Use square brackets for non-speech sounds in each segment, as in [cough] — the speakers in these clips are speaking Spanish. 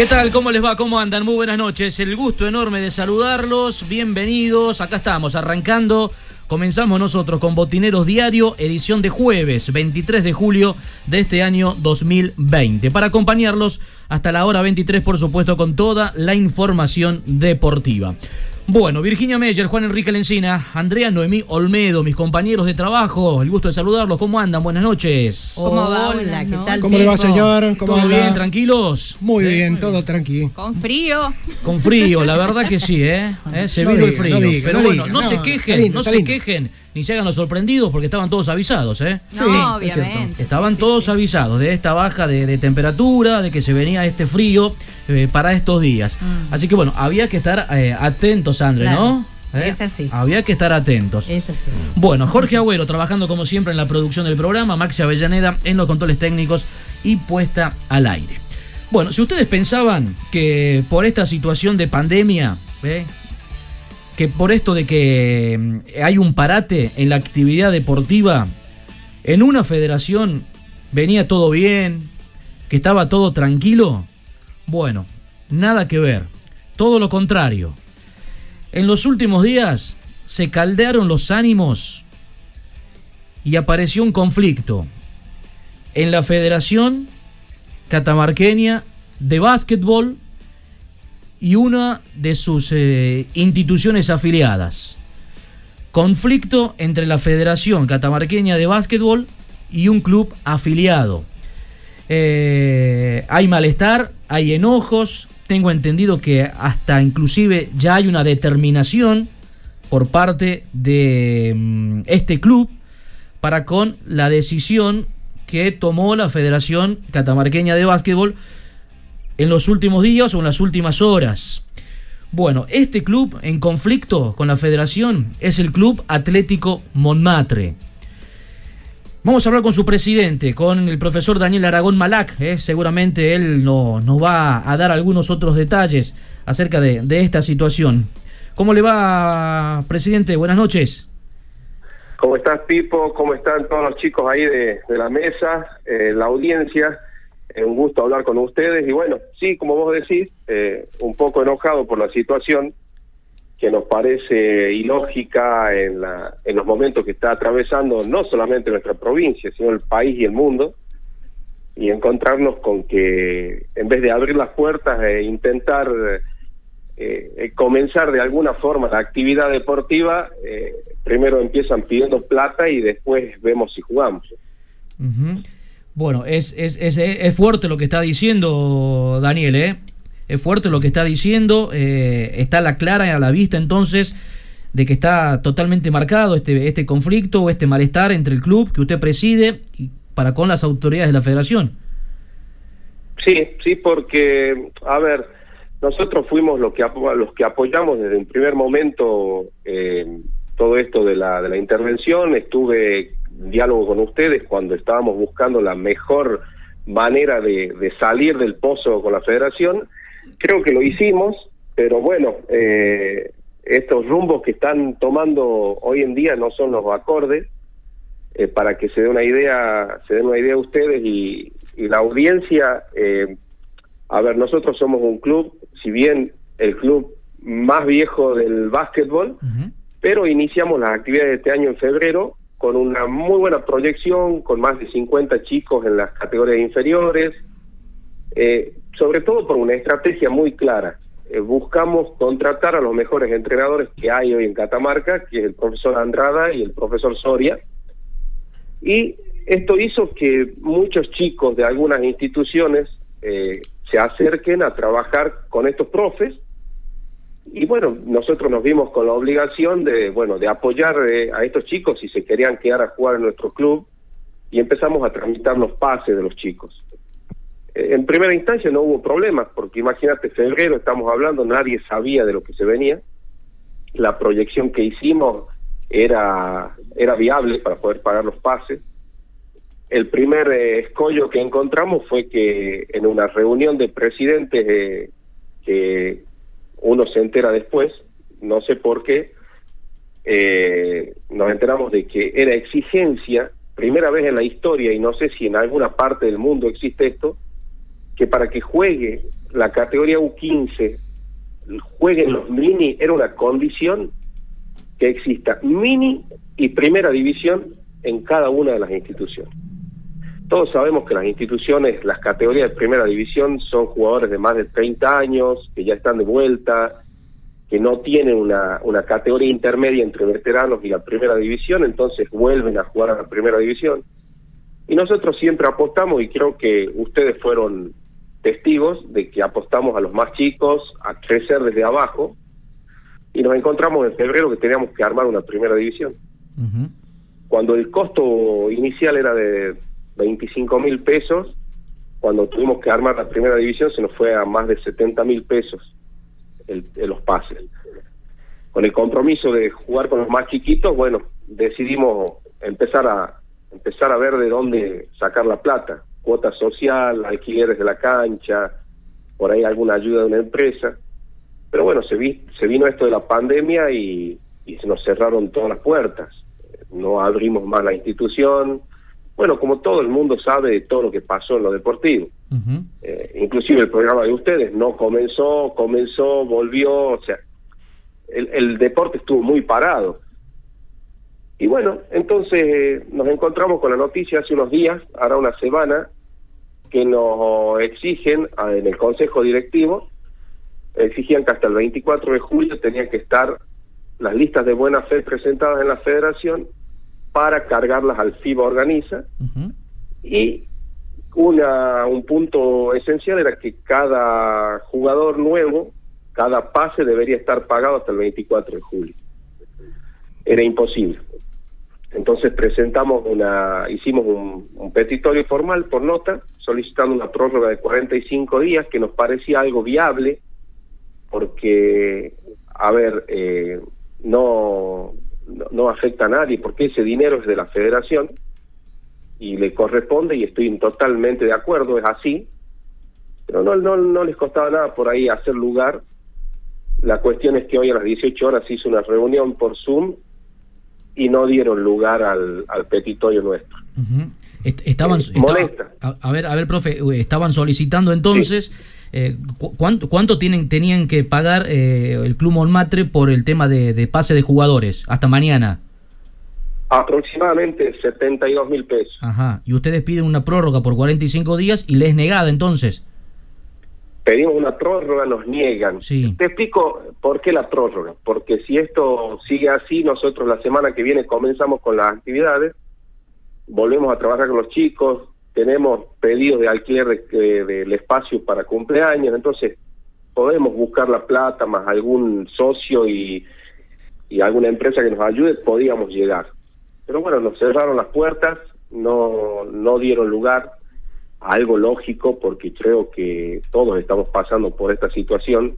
¿Qué tal? ¿Cómo les va? ¿Cómo andan? Muy buenas noches. El gusto enorme de saludarlos. Bienvenidos. Acá estamos, arrancando. Comenzamos nosotros con Botineros Diario, edición de jueves 23 de julio de este año 2020. Para acompañarlos hasta la hora 23, por supuesto, con toda la información deportiva. Bueno, Virginia Meyer, Juan Enrique Lencina, Andrea Noemí Olmedo, mis compañeros de trabajo, el gusto de saludarlos. ¿Cómo andan? Buenas noches. ¿Cómo va? Hola, ¿qué tal? ¿Cómo le va, señor? ¿Cómo ¿Todo bien? ¿Tranquilos? Muy bien, todo tranquilo. Con frío. [laughs] Con frío, la verdad que sí, ¿eh? [laughs] ¿Eh? Se vino el frío. Pero bueno, no, se quejen, no se quejen ni se hagan los sorprendidos porque estaban todos avisados, ¿eh? Sí, no, obviamente. Estaban todos avisados de esta baja de, temperatura, de que se venía este frío eh, para estos días. Mm. Así que bueno, había que estar eh, atentos, André, ¿no? ¿Eh? Es así. Había que estar atentos. Es así. Bueno, Jorge Agüero trabajando como siempre en la producción del programa, Maxi Avellaneda en los controles técnicos y puesta al aire. Bueno, si ustedes pensaban que por esta situación de pandemia, que por esto de que mm, hay un parate en la actividad deportiva, en una federación venía todo bien, que estaba todo tranquilo, bueno, nada que ver, todo lo contrario. En los últimos días se caldearon los ánimos y apareció un conflicto en la Federación Catamarqueña de Básquetbol y una de sus eh, instituciones afiliadas. Conflicto entre la Federación Catamarqueña de Básquetbol y un club afiliado. Eh, hay malestar, hay enojos, tengo entendido que hasta inclusive ya hay una determinación por parte de mm, este club para con la decisión que tomó la Federación Catamarqueña de Básquetbol en los últimos días o en las últimas horas. Bueno, este club en conflicto con la federación es el Club Atlético Montmartre. Vamos a hablar con su presidente, con el profesor Daniel Aragón Malac. ¿eh? Seguramente él nos va a dar algunos otros detalles acerca de, esta situación. ¿Cómo le va, presidente? Buenas noches. ¿Cómo estás, Pipo? ¿Cómo están todos los chicos ahí de, la mesa, eh, la audiencia? Es un gusto hablar con ustedes y bueno, sí, como vos decís, eh, un poco enojado por la situación que nos parece ilógica en, la, en los momentos que está atravesando no solamente nuestra provincia, sino el país y el mundo, y encontrarnos con que en vez de abrir las puertas e intentar eh, eh, comenzar de alguna forma la actividad deportiva, primero empiezan pidiendo plata y después vemos si jugamos. Bueno, es, es, es, es, fuerte lo que está diciendo Daniel, ¿eh? Es fuerte lo que está diciendo, eh, está la clara a la vista entonces de que está totalmente marcado este, este conflicto o este malestar entre el club que usted preside y para con las autoridades de la federación. Sí, sí, porque, a ver, nosotros fuimos los que, los que apoyamos desde un primer momento eh, todo esto de la, de la intervención, estuve diálogo con ustedes cuando estábamos buscando la mejor manera de, salir del pozo con la federación. Creo que lo hicimos, pero bueno, eh, estos rumbos que están tomando hoy en día no son los acordes. Eh, para que se dé una idea, se den una idea ustedes y, la audiencia. Eh, a ver, nosotros somos un club, si bien el club más viejo del básquetbol, pero iniciamos las actividades de este año en febrero con una muy buena proyección, con más de 50 chicos en las categorías inferiores, eh, sobre todo por una estrategia muy clara. Eh, buscamos contratar a los mejores entrenadores que hay hoy en Catamarca, que es el profesor Andrada y el profesor Soria, y esto hizo que muchos chicos de algunas instituciones eh, se acerquen a trabajar con estos profes y bueno, nosotros nos vimos con la obligación de, bueno, de apoyar eh, a estos chicos si se querían quedar a jugar en nuestro club y empezamos a tramitar los pases de los chicos. Eh, en primera instancia no hubo problemas, porque imagínate, febrero estamos hablando, nadie sabía de lo que se venía. La proyección que hicimos era, era viable para poder pagar los pases. El primer eh, escollo que encontramos fue que en una reunión de presidentes que uno se entera después, no sé por qué, eh, nos enteramos de que era exigencia, primera vez en la historia, y no sé si en alguna parte del mundo existe esto, que para que juegue la categoría U15, jueguen los mini, era una condición que exista mini y primera división en cada una de las instituciones. Todos sabemos que las instituciones, las categorías de primera división son jugadores de más de 30 años, que ya están de vuelta, que no tienen una, una categoría intermedia entre veteranos y la primera división, entonces vuelven a jugar a la primera división. Y nosotros siempre apostamos, y creo que ustedes fueron testigos de que apostamos a los más chicos a crecer desde abajo, y nos encontramos en febrero que teníamos que armar una primera división. Cuando el costo inicial era de 25 mil pesos, cuando tuvimos que armar la primera división se nos fue a más de 70 mil pesos el, los pases. Con el compromiso de jugar con los más chiquitos, bueno, decidimos empezar a empezar a ver de dónde sacar la plata, cuota social, alquileres de la cancha, por ahí alguna ayuda de una empresa. Pero bueno, se, vi, se vino esto de la pandemia y, y se nos cerraron todas las puertas. No abrimos más la institución, bueno, como todo el mundo sabe de todo lo que pasó en lo deportivo. Eh, inclusive el programa de ustedes no comenzó, comenzó, volvió, o sea, el, deporte estuvo muy parado. Y bueno, entonces eh, nos encontramos con la noticia hace unos días, ahora una semana, que nos exigen ah, en el Consejo Directivo, exigían que hasta el 24 de julio tenían que estar las listas de buena fe presentadas en la federación para cargarlas al FIBA Organiza. Y una, un punto esencial era que cada jugador nuevo, cada pase debería estar pagado hasta el 24 de julio. Era imposible. Entonces presentamos una, hicimos un, un, petitorio formal por nota, solicitando una prórroga de 45 días que nos parecía algo viable, porque, a ver, eh, no, no, afecta a nadie porque ese dinero es de la federación y le corresponde y estoy totalmente de acuerdo, es así, pero no, no, no les costaba nada por ahí hacer lugar. La cuestión es que hoy a las 18 horas hizo una reunión por Zoom y no dieron lugar al, al petitorio nuestro. Estaban, eh, a, ver, a ver, profe, estaban solicitando entonces eh, ¿cuánto, ¿Cuánto tienen, tenían que pagar eh, el Club Monmatre por el tema de, pase de jugadores hasta mañana? Aproximadamente 72 mil pesos. Ajá. Y ustedes piden una prórroga por 45 días y les es negada entonces. Pedimos una prórroga, nos niegan. Sí. Te explico por qué la prórroga. Porque si esto sigue así, nosotros la semana que viene comenzamos con las actividades, volvemos a trabajar con los chicos, tenemos pedidos de alquiler del espacio para cumpleaños, entonces podemos buscar la plata más algún socio y, y alguna empresa que nos ayude, podíamos llegar. Pero bueno, nos cerraron las puertas, no, no dieron lugar a algo lógico porque creo que todos estamos pasando por esta situación,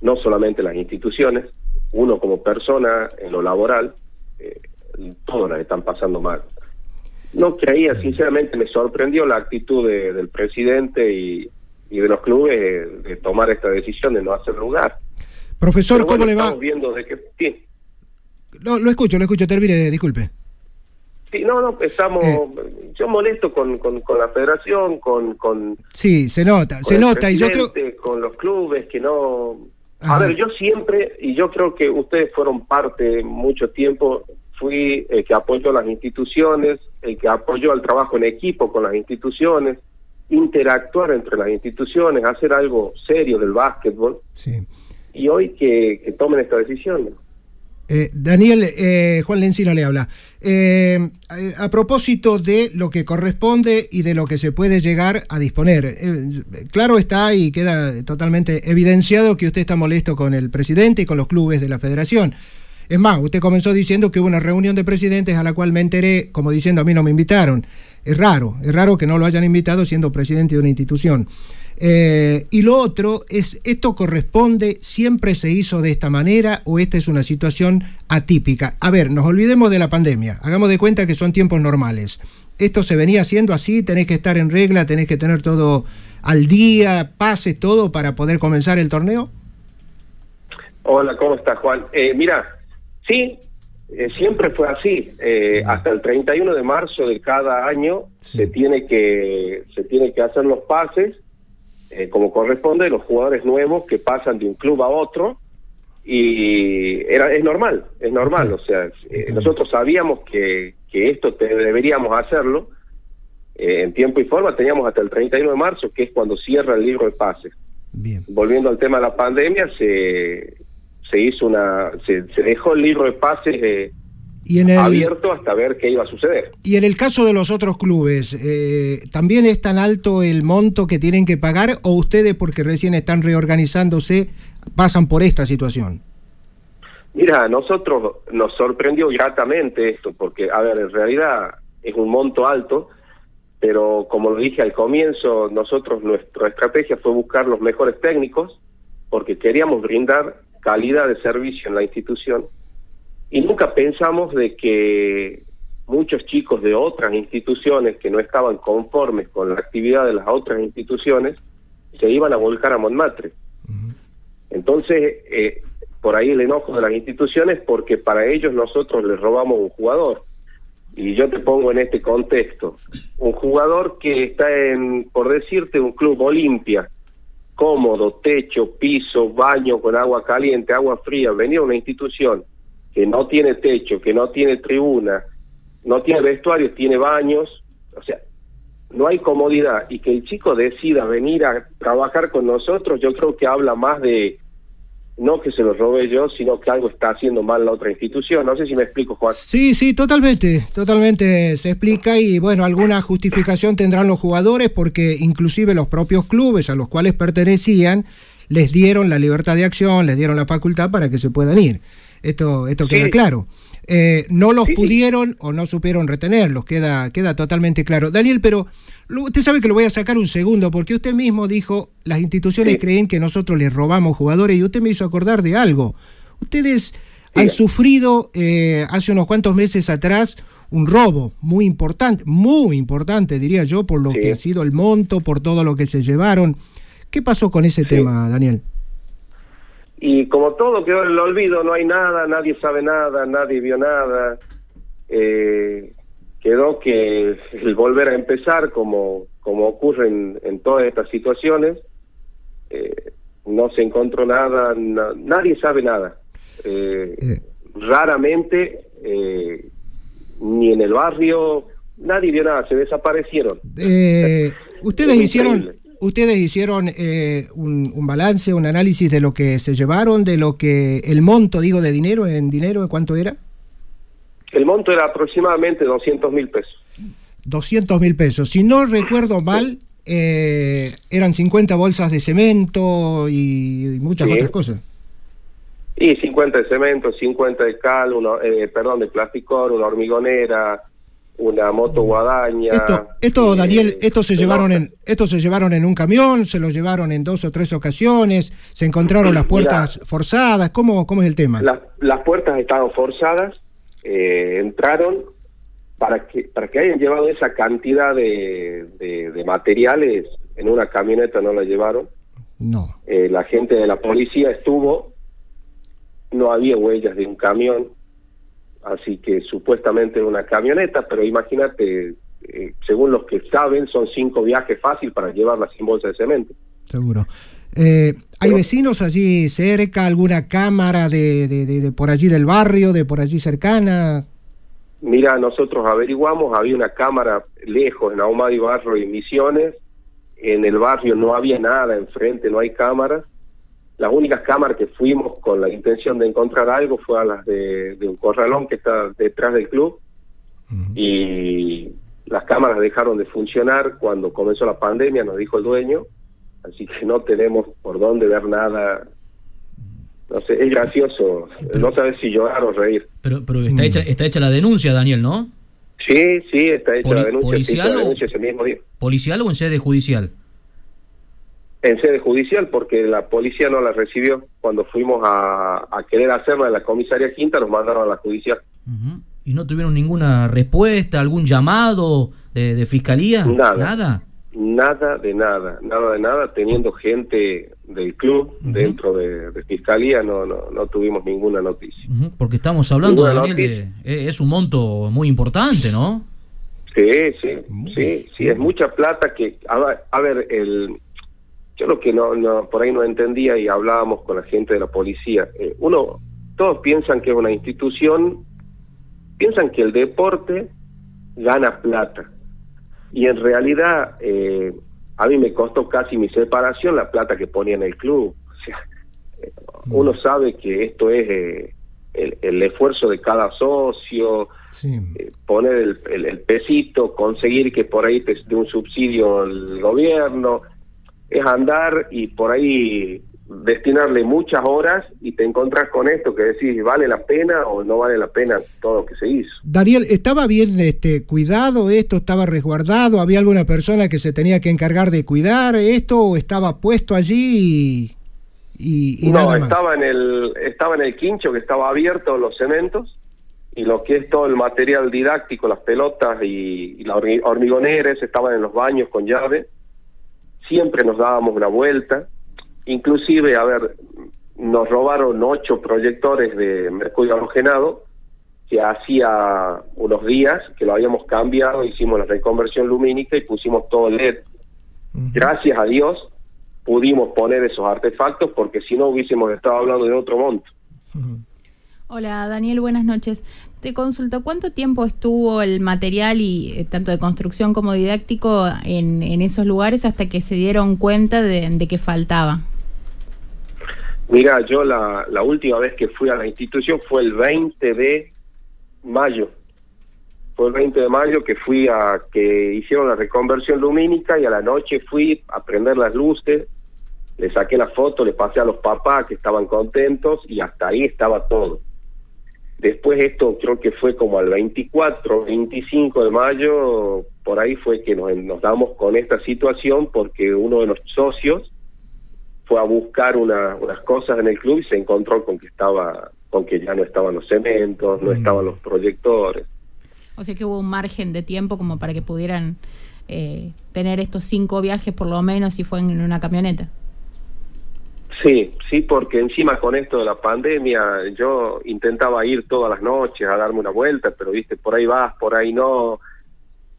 no solamente las instituciones, uno como persona en lo laboral, eh, todos las están pasando mal. No creía, sinceramente me sorprendió la actitud del presidente y, de los clubes de, tomar esta decisión de no hacer lugar. Profesor, ¿cómo le va? viendo de. Sí. No, lo escucho, lo escucho, termine, disculpe. Sí, no, no, estamos... Yo molesto con, con, la federación, con, con... Sí, se nota, se nota, y yo creo... Con los clubes que no... A ver, yo siempre, y yo creo que ustedes fueron parte mucho tiempo, fui el que apoyó las instituciones, el que apoyó el trabajo en equipo con las instituciones, interactuar entre las instituciones, hacer algo serio del básquetbol. Sí. Y hoy que, tomen esta decisión. Eh, Daniel, eh, Juan Lencina le habla. Eh, a, propósito de lo que corresponde y de lo que se puede llegar a disponer. claro está y queda totalmente evidenciado que usted está molesto con el presidente y con los clubes de la federación. Es más, usted comenzó diciendo que hubo una reunión de presidentes a la cual me enteré, como diciendo a mí no me invitaron. Es raro, es raro que no lo hayan invitado siendo presidente de una institución. Eh, y lo otro es, ¿esto corresponde, siempre se hizo de esta manera o esta es una situación atípica? A ver, nos olvidemos de la pandemia, hagamos de cuenta que son tiempos normales. ¿Esto se venía haciendo así? ¿Tenés que estar en regla? ¿Tenés que tener todo al día, pase todo para poder comenzar el torneo? Hola, ¿cómo estás, Juan? Eh, mira, Sí, eh, siempre fue así. Eh, hasta el 31 de marzo de cada año se tiene que se tiene que hacer los pases eh, como corresponde los jugadores nuevos que pasan de un club a otro y era es normal, es normal. O sea, nosotros sabíamos que, que esto deberíamos hacerlo en tiempo y forma. Teníamos hasta el 31 de marzo, que es cuando cierra el libro de pases. Bien. Volviendo al tema de la pandemia, se se hizo una se, dejó el libro de pases eh, abierto hasta ver qué iba a suceder. Y en el caso de los otros clubes, eh, ¿también es tan alto el monto que tienen que pagar o ustedes, porque recién están reorganizándose, pasan por esta situación? Mira, a nosotros nos sorprendió gratamente esto, porque, a ver, en realidad es un monto alto, pero como lo dije al comienzo, nosotros nuestra estrategia fue buscar los mejores técnicos, porque queríamos brindar calidad de servicio en la institución y nunca pensamos de que muchos chicos de otras instituciones que no estaban conformes con la actividad de las otras instituciones se iban a volcar a Montmartre. Entonces, eh, por ahí el enojo de las instituciones porque para ellos nosotros les robamos un jugador. Y yo te pongo en este contexto, un jugador que está en, por decirte, un club Olimpia, cómodo, techo, piso, baño con agua caliente, agua fría, venir a una institución que no tiene techo, que no tiene tribuna, no tiene vestuario, tiene baños, o sea, no hay comodidad. Y que el chico decida venir a trabajar con nosotros, yo creo que habla más de no que se lo robe yo, sino que algo está haciendo mal la otra institución. No sé si me explico, Juan. Sí, sí, totalmente, totalmente se explica y bueno, alguna justificación tendrán los jugadores porque inclusive los propios clubes a los cuales pertenecían les dieron la libertad de acción, les dieron la facultad para que se puedan ir. Esto, esto queda claro. Eh, no los pudieron o no supieron retenerlos, queda, queda totalmente claro. Daniel, pero Usted sabe que lo voy a sacar un segundo, porque usted mismo dijo, las instituciones creen que nosotros les robamos jugadores y usted me hizo acordar de algo. Ustedes han sufrido eh, hace unos cuantos meses atrás un robo muy importante, muy importante diría yo, por lo que ha sido el monto, por todo lo que se llevaron. ¿Qué pasó con ese tema, Daniel? Y como todo quedó en el olvido, no hay nada, nadie sabe nada, nadie vio nada. Eh, quedó que el volver a empezar, como, como ocurre en, todas estas situaciones, eh, no se encontró nada, nadie sabe nada. Eh. Raramente, ni en el barrio, nadie vio nada, se desaparecieron. ustedes hicieron... Ustedes hicieron un, un, balance, un análisis de lo que se llevaron, de lo que el monto, digo, de dinero, en dinero, ¿cuánto era? El monto era aproximadamente 200 mil pesos. 200 mil pesos. Si no recuerdo mal, eh, eran 50 bolsas de cemento y, muchas otras cosas. Y 50 de cemento, 50 de cal, uno, eh, perdón, de plasticor, una hormigonera, una moto guadaña. Esto, esto Daniel, esto se llevaron en, esto se llevaron en un camión, se lo llevaron en dos o tres ocasiones, se encontraron las puertas forzadas, ¿cómo, cómo es el tema? las puertas estaban forzadas, eh, entraron para que para que hayan llevado esa cantidad de, de, materiales en una camioneta no la llevaron. No. Eh, la gente de la policía estuvo no había huellas de un camión así que supuestamente una camioneta pero imagínate eh, según los que saben son cinco viajes fácil para llevarla sin bolsa de cemento. Seguro. Eh, ¿Hay vecinos allí cerca, alguna cámara de, de, por allí del barrio, de por allí cercana? Mira, nosotros averiguamos, había una cámara lejos en Ahumada Barro y Misiones, en el barrio no había nada enfrente, no hay cámaras, las únicas cámaras que fuimos con la intención de encontrar algo fue a las de, un corralón que está detrás del club y las cámaras dejaron de funcionar cuando comenzó la pandemia, nos dijo el dueño, así que no tenemos por dónde ver nada. No sé, es gracioso, no sabes si llorar o reír. Pero, pero está, hecha, está hecha la denuncia, Daniel, ¿no? Sí, sí, está hecha la denuncia. ¿Policial, o, ese mismo día. ¿Policial o en sede judicial? En sede judicial, porque la policía no la recibió. Cuando fuimos a, querer hacerla en la comisaría quinta, nos mandaron a la judicial. ¿Y no tuvieron ninguna respuesta, algún llamado de, fiscalía? Nada. Nada. Nada de nada, nada de nada, teniendo gente del club dentro de, fiscalía, no, no, no tuvimos ninguna noticia. Porque estamos hablando, Daniel, de, eh, es un monto muy importante, ¿no? Sí, sí, sí, sí, es mucha plata que, a, ver, el, yo lo que no, no, por ahí no entendía y hablábamos con la gente de la policía, eh, uno, todos piensan que es una institución, piensan que el deporte gana plata, y en realidad eh, a mí me costó casi mi separación la plata que ponía en el club. O sea, eh, uno sabe que esto es eh, el, esfuerzo de cada socio, poner el, el, pesito, conseguir que por ahí te dé un subsidio el gobierno, es andar y por ahí destinarle muchas horas y te encontrás con esto que decís, ¿vale la pena o no vale la pena todo lo que se hizo? Daniel, ¿estaba bien este cuidado esto? ¿Estaba resguardado? ¿Había alguna persona que se tenía que encargar de cuidar esto o estaba puesto allí y, no, nada más? estaba en el estaba en el quincho que estaba abierto los cementos y lo que es todo el material didáctico, las pelotas y, y la hormigoneras estaban en los baños con llave. Siempre nos dábamos una vuelta Inclusive, a ver, nos robaron ocho proyectores de mercurio halogenado que hacía unos días que lo habíamos cambiado, hicimos la reconversión lumínica y pusimos todo LED. Gracias a Dios pudimos poner esos artefactos porque si no hubiésemos estado hablando de otro monto. Hola Daniel, buenas noches. Te consulto, ¿cuánto tiempo estuvo el material y eh, tanto de construcción como didáctico en, esos lugares hasta que se dieron cuenta de que faltaba? Mira, yo la, la última vez que fui a la institución fue el 20 de mayo. Fue el 20 de mayo que fui a que hicieron la reconversión lumínica y a la noche fui a prender las luces, le saqué la foto, le pasé a los papás que estaban contentos y hasta ahí estaba todo. Después esto creo que fue como al 24, 25 de mayo, por ahí fue que nos, nos damos con esta situación porque uno de los socios fue a buscar unas cosas en el club y se encontró con que estaba con que ya no estaban los cementos, no mm. estaban los proyectores. O sea que hubo un margen de tiempo como para que pudieran eh, tener estos cinco viajes por lo menos si fue en una camioneta. Sí, sí, porque encima con esto de la pandemia yo intentaba ir todas las noches a darme una vuelta, pero viste, por ahí vas, por ahí no,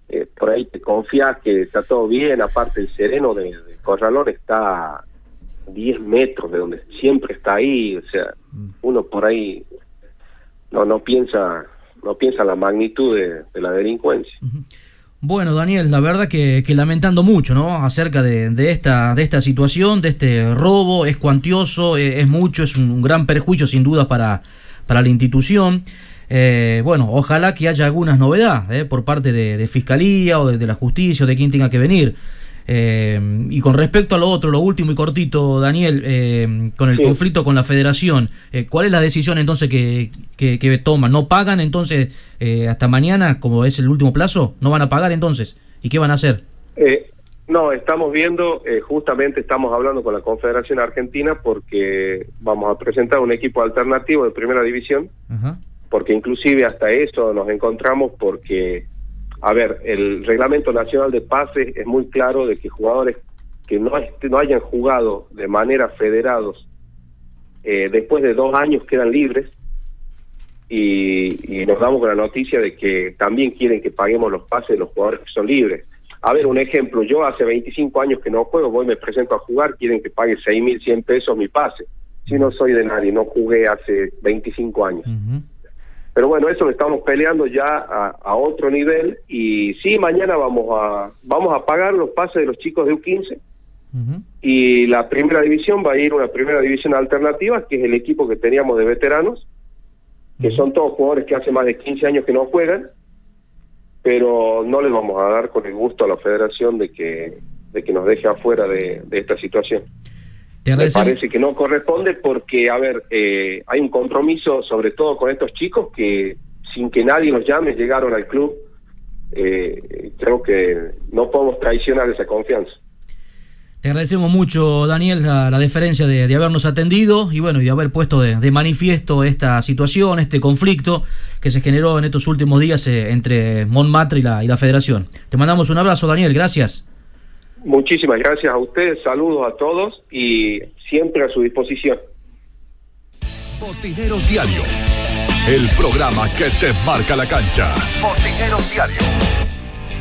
eh, por ahí te confías que está todo bien, aparte el sereno de, de Corralón está 10 metros de donde siempre está ahí, o sea, mm. uno por ahí no no piensa no piensa la magnitud de, la delincuencia. Bueno, Daniel, la verdad que, lamentando mucho, ¿no? Acerca de, esta, de esta situación, de este robo, es cuantioso, e, es, mucho, es un, gran perjuicio sin duda para, para la institución. Eh, bueno, ojalá que haya algunas novedades ¿eh? por parte de, Fiscalía o de, de, la Justicia o de quien tenga que venir. Eh, y con respecto a lo otro, lo último y cortito, Daniel, eh, con el conflicto con la federación, eh, ¿cuál es la decisión entonces que, que, toman? ¿No pagan entonces hasta mañana, como es el último plazo? ¿No van a pagar entonces? ¿Y qué van a hacer? no, estamos viendo, justamente estamos hablando con la Confederación Argentina porque vamos a presentar un equipo alternativo de primera división, porque inclusive hasta eso nos encontramos porque a ver, el reglamento nacional de pases es muy claro de que jugadores que no, no hayan jugado de manera federados eh, después de dos años quedan libres y, nos damos con la noticia de que también quieren que paguemos los pases de los jugadores que son libres. A ver, un ejemplo, yo hace 25 años que no juego, voy me presento a jugar, quieren que pague 6.100 pesos mi pase. Si no soy de nadie, no jugué hace 25 años. Pero bueno, eso lo estamos peleando ya a, otro nivel y sí, mañana vamos a vamos a pagar los pases de los chicos de U15 y la primera división va a ir una primera división alternativa, que es el equipo que teníamos de veteranos, que son todos jugadores que hace más de 15 años que no juegan, pero no les vamos a dar con el gusto a la federación de que, de que nos deje afuera de, esta situación. Me parece que no corresponde porque, a ver, eh, hay un compromiso sobre todo con estos chicos que sin que nadie los llame llegaron al club. Eh, creo que no podemos traicionar esa confianza. Te agradecemos mucho, Daniel, la, deferencia de, habernos atendido y bueno, y de haber puesto de, manifiesto esta situación, este conflicto que se generó en estos últimos días eh, entre Montmartre y la, y la Federación. Te mandamos un abrazo, Daniel, gracias. Muchísimas gracias a ustedes, saludos a todos y siempre a su disposición. Botineros Diario, el programa que te marca la cancha. Botineros Diario.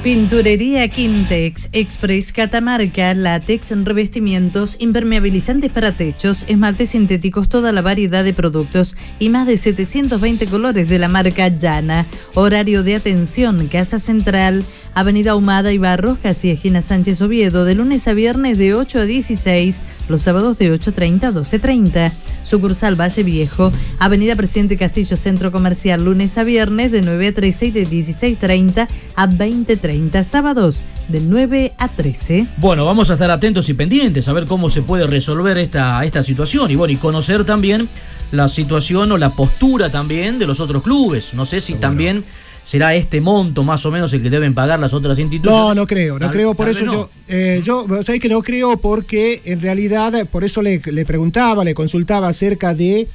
Pinturería Quintex, Express Catamarca, látex, revestimientos, impermeabilizantes para techos, esmaltes sintéticos, toda la variedad de productos y más de 720 colores de la marca Llana. Horario de atención, Casa Central, Avenida Humada y Barros, casi esquina Sánchez Oviedo, de lunes a viernes de 8 a 16, los sábados de 8.30 a 12.30. Sucursal Valle Viejo, Avenida Presidente Castillo Centro Comercial, lunes a viernes de 9 a 13 y de 16.30 a 20.30, sábados de 9 a 13. Bueno, vamos a estar atentos y pendientes a ver cómo se puede resolver esta, esta situación y bueno, y conocer también la situación o la postura también de los otros clubes. No sé si también ¿Será este monto más o menos el que deben pagar las otras instituciones? No, no creo, no creo. Por eso yo, eh, yo, ¿sabéis que no creo? Porque en realidad, por eso le, preguntaba, le consultaba acerca de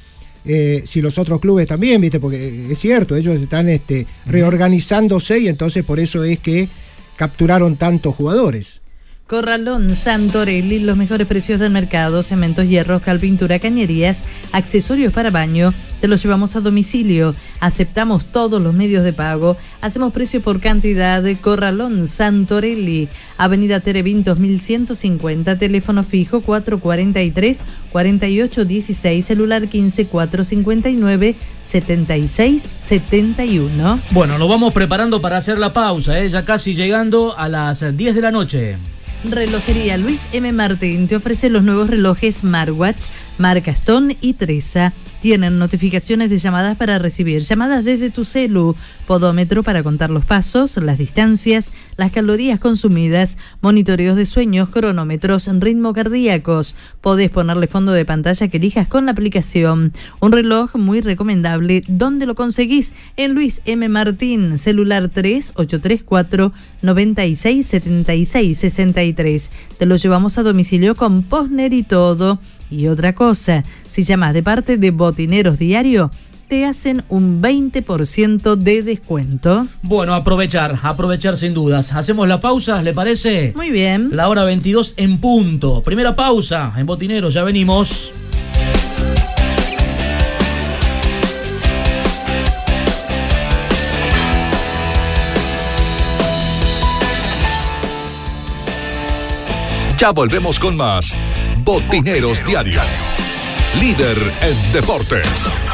eh, si los otros clubes también, ¿viste? Porque es cierto, ellos están este, reorganizándose y entonces por eso es que capturaron tantos jugadores. Corralón Santorelli, los mejores precios del mercado, cementos, hierros, cal, pintura, cañerías, accesorios para baño, te los llevamos a domicilio, aceptamos todos los medios de pago, hacemos precio por cantidad de Corralón Santorelli, Avenida Terevintos 1150, teléfono fijo 443 4816, celular 15 459 76 71. Bueno, nos vamos preparando para hacer la pausa, ¿eh? ya casi llegando a las 10 de la noche. Relojería Luis M. Martín te ofrece los nuevos relojes Smartwatch, marca Stone y Treza tienen notificaciones de llamadas para recibir llamadas desde tu celu, podómetro para contar los pasos, las distancias, las calorías consumidas, monitoreos de sueños, cronómetros, ritmo cardíacos. Podés ponerle fondo de pantalla que elijas con la aplicación. Un reloj muy recomendable. ¿Dónde lo conseguís? En Luis M. Martín, celular 3834 9676 63. Te lo llevamos a domicilio con Posner y todo. Y otra cosa, si llamas de parte de Botineros Diario, te hacen un 20% de descuento. Bueno, aprovechar, aprovechar sin dudas. Hacemos la pausa, ¿le parece? Muy bien. La hora 22 en punto. Primera pausa en Botineros, ya venimos. Ya volvemos con más Botineros Diario. Líder en deportes.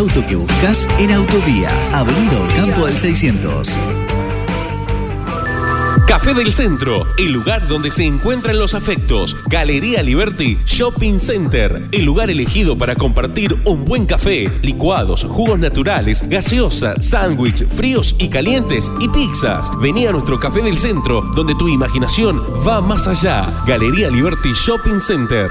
Auto que buscas en Autovía, Avenida Campo del 600. Café del Centro, el lugar donde se encuentran los afectos. Galería Liberty Shopping Center, el lugar elegido para compartir un buen café, licuados, jugos naturales, gaseosa, sándwich, fríos y calientes y pizzas. Vení a nuestro Café del Centro, donde tu imaginación va más allá. Galería Liberty Shopping Center.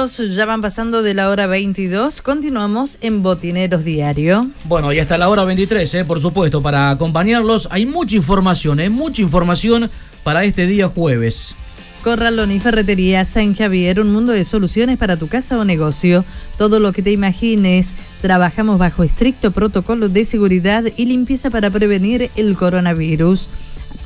Minutos, ya van pasando de la hora 22. Continuamos en Botineros Diario. Bueno, y hasta la hora 23, eh, por supuesto, para acompañarlos. Hay mucha información, eh, mucha información para este día jueves. Corralón y Ferretería San Javier, un mundo de soluciones para tu casa o negocio. Todo lo que te imagines. Trabajamos bajo estricto protocolo de seguridad y limpieza para prevenir el coronavirus.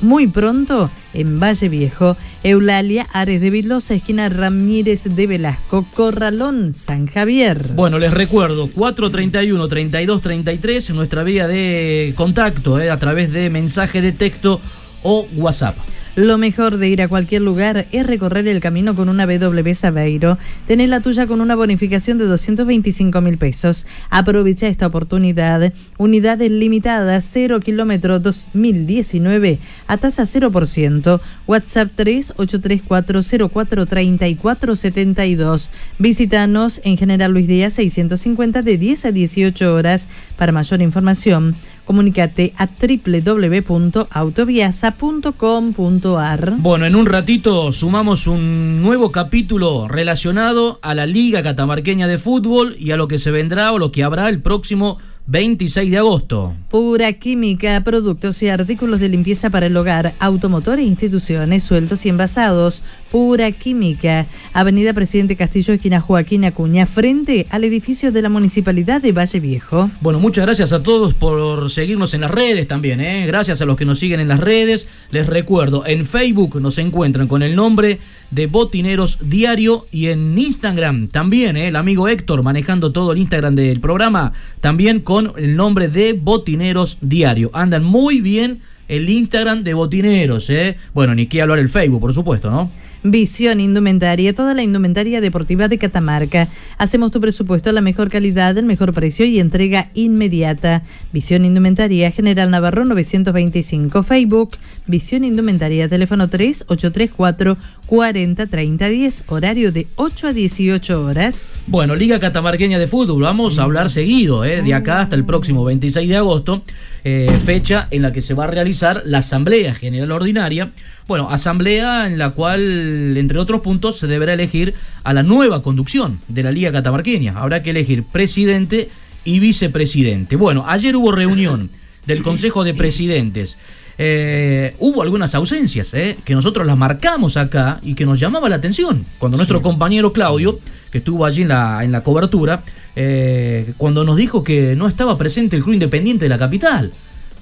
Muy pronto, en Valle Viejo, Eulalia Ares de Vildosa, esquina Ramírez de Velasco, Corralón, San Javier. Bueno, les recuerdo, 431-3233, nuestra vía de contacto, eh, a través de mensaje de texto o WhatsApp. Lo mejor de ir a cualquier lugar es recorrer el camino con una BW Sabeiro. Tener la tuya con una bonificación de 225 mil pesos. Aprovecha esta oportunidad. Unidades limitadas, 0 kilómetro 2019 a tasa 0%. WhatsApp 3834043472. Visítanos en General Luis Díaz 650 de 10 a 18 horas. Para mayor información, comunícate a www.autoviasa.com.ar. Bueno, en un ratito sumamos un nuevo capítulo relacionado a la Liga Catamarqueña de Fútbol y a lo que se vendrá o lo que habrá el próximo 26 de agosto. Pura química, productos y artículos de limpieza para el hogar, automotor e instituciones, sueltos y envasados. Pura química, Avenida Presidente Castillo, esquina Joaquín Acuña, frente al edificio de la Municipalidad de Valle Viejo. Bueno, muchas gracias a todos por seguirnos en las redes también, ¿eh? Gracias a los que nos siguen en las redes. Les recuerdo, en Facebook nos encuentran con el nombre de Botineros Diario y en Instagram también, ¿eh? el amigo Héctor manejando todo el Instagram del programa, también con el nombre de Botineros Diario. Andan muy bien el Instagram de Botineros, ¿eh? Bueno, ni qué hablar el Facebook, por supuesto, ¿no? Visión Indumentaria, toda la indumentaria deportiva de Catamarca. Hacemos tu presupuesto a la mejor calidad, el mejor precio y entrega inmediata. Visión Indumentaria, General Navarro 925, Facebook. Visión Indumentaria, teléfono 3834 40 30 10, horario de 8 a 18 horas. Bueno, Liga Catamarqueña de Fútbol, vamos a hablar seguido, ¿eh? de acá hasta el próximo 26 de agosto, eh, fecha en la que se va a realizar la Asamblea General Ordinaria. Bueno, asamblea en la cual, entre otros puntos, se deberá elegir a la nueva conducción de la Liga Catamarqueña. Habrá que elegir presidente y vicepresidente. Bueno, ayer hubo reunión [coughs] del Consejo de Presidentes. Eh, hubo algunas ausencias eh, que nosotros las marcamos acá y que nos llamaba la atención. Cuando nuestro compañero Claudio, que estuvo allí en la, en la cobertura, eh, cuando nos dijo que no estaba presente el Club Independiente de la capital.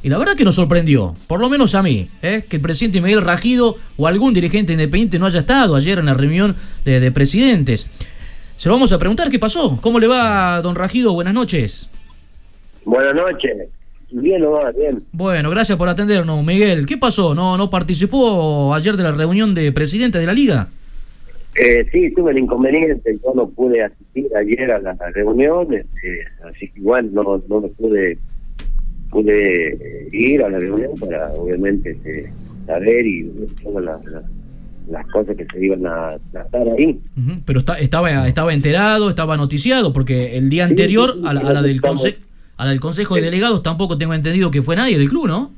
Y la verdad que nos sorprendió, por lo menos a mí, ¿eh? que el presidente Miguel Rajido o algún dirigente independiente no haya estado ayer en la reunión de, presidentes. Se lo vamos a preguntar qué pasó. ¿Cómo le va, don Rajido? Buenas noches. Buenas noches. Bien, va, bien. Bueno, gracias por atendernos, Miguel. ¿Qué pasó? ¿No, no participó ayer de la reunión de presidentes de la liga? Eh, sí, tuve el inconveniente. Yo no pude asistir ayer a la reunión, este, así que igual no, no me pude pude ir a la reunión para obviamente este, saber y todas las, cosas que se iban a tratar ahí. Pero estaba estaba enterado, estaba noticiado, porque el día anterior a, la, del a la del Consejo de Delegados tampoco tengo entendido que fue nadie del club, ¿no?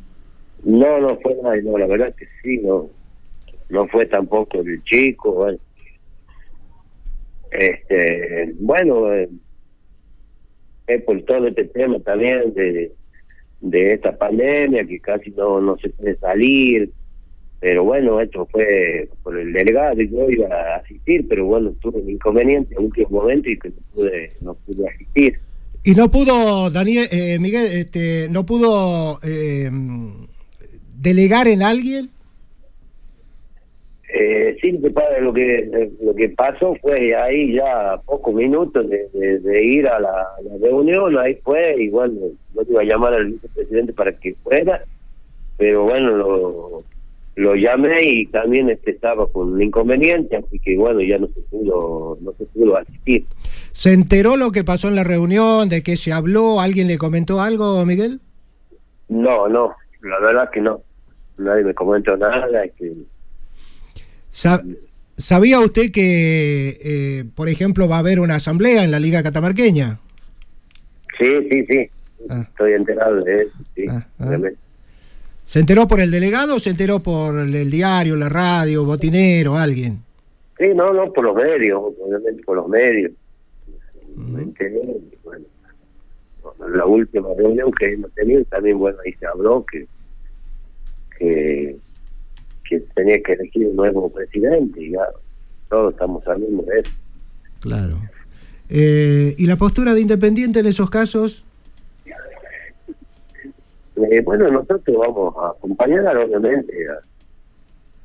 No, no fue nadie, no, la verdad que sí, no no fue tampoco el chico, bueno. Este, bueno, eh, por todo este tema también de de esta pandemia, que casi no, no se puede salir. Pero bueno, esto fue por el delegado y yo iba a asistir, pero bueno, tuve un inconveniente en último momento y que no pude, no pude asistir. Y no pudo, Daniel, eh, Miguel, este, no pudo eh, delegar en alguien. Eh, sí, lo que lo que pasó fue ahí ya pocos minutos de, ir a la, reunión, ahí fue, igual bueno, no iba a llamar al vicepresidente para que fuera, pero bueno, lo, lo llamé y también este estaba con un inconveniente, así que bueno, ya no se pudo, no se pudo asistir. ¿Se enteró lo que pasó en la reunión, de qué se habló? ¿Alguien le comentó algo, Miguel? No, no, la verdad que no. Nadie me comentó nada, es que ¿Sabía usted que, eh, por ejemplo, va a haber una asamblea en la Liga Catamarqueña? Sí, sí, sí. Ah. Estoy enterado de eso, sí. Ah, ah. ¿Se enteró por el delegado o se enteró por el, diario, la radio, botinero, alguien? Sí, no, no, por los medios, obviamente por los medios. Me enteré, bueno, la última reunión que hemos tenido también, bueno, ahí se habló que, que que tenía que elegir un nuevo presidente y ya todos estamos saliendo de eso. Claro. Eh, ¿Y la postura de Independiente en esos casos? Eh, bueno, nosotros vamos a acompañar obviamente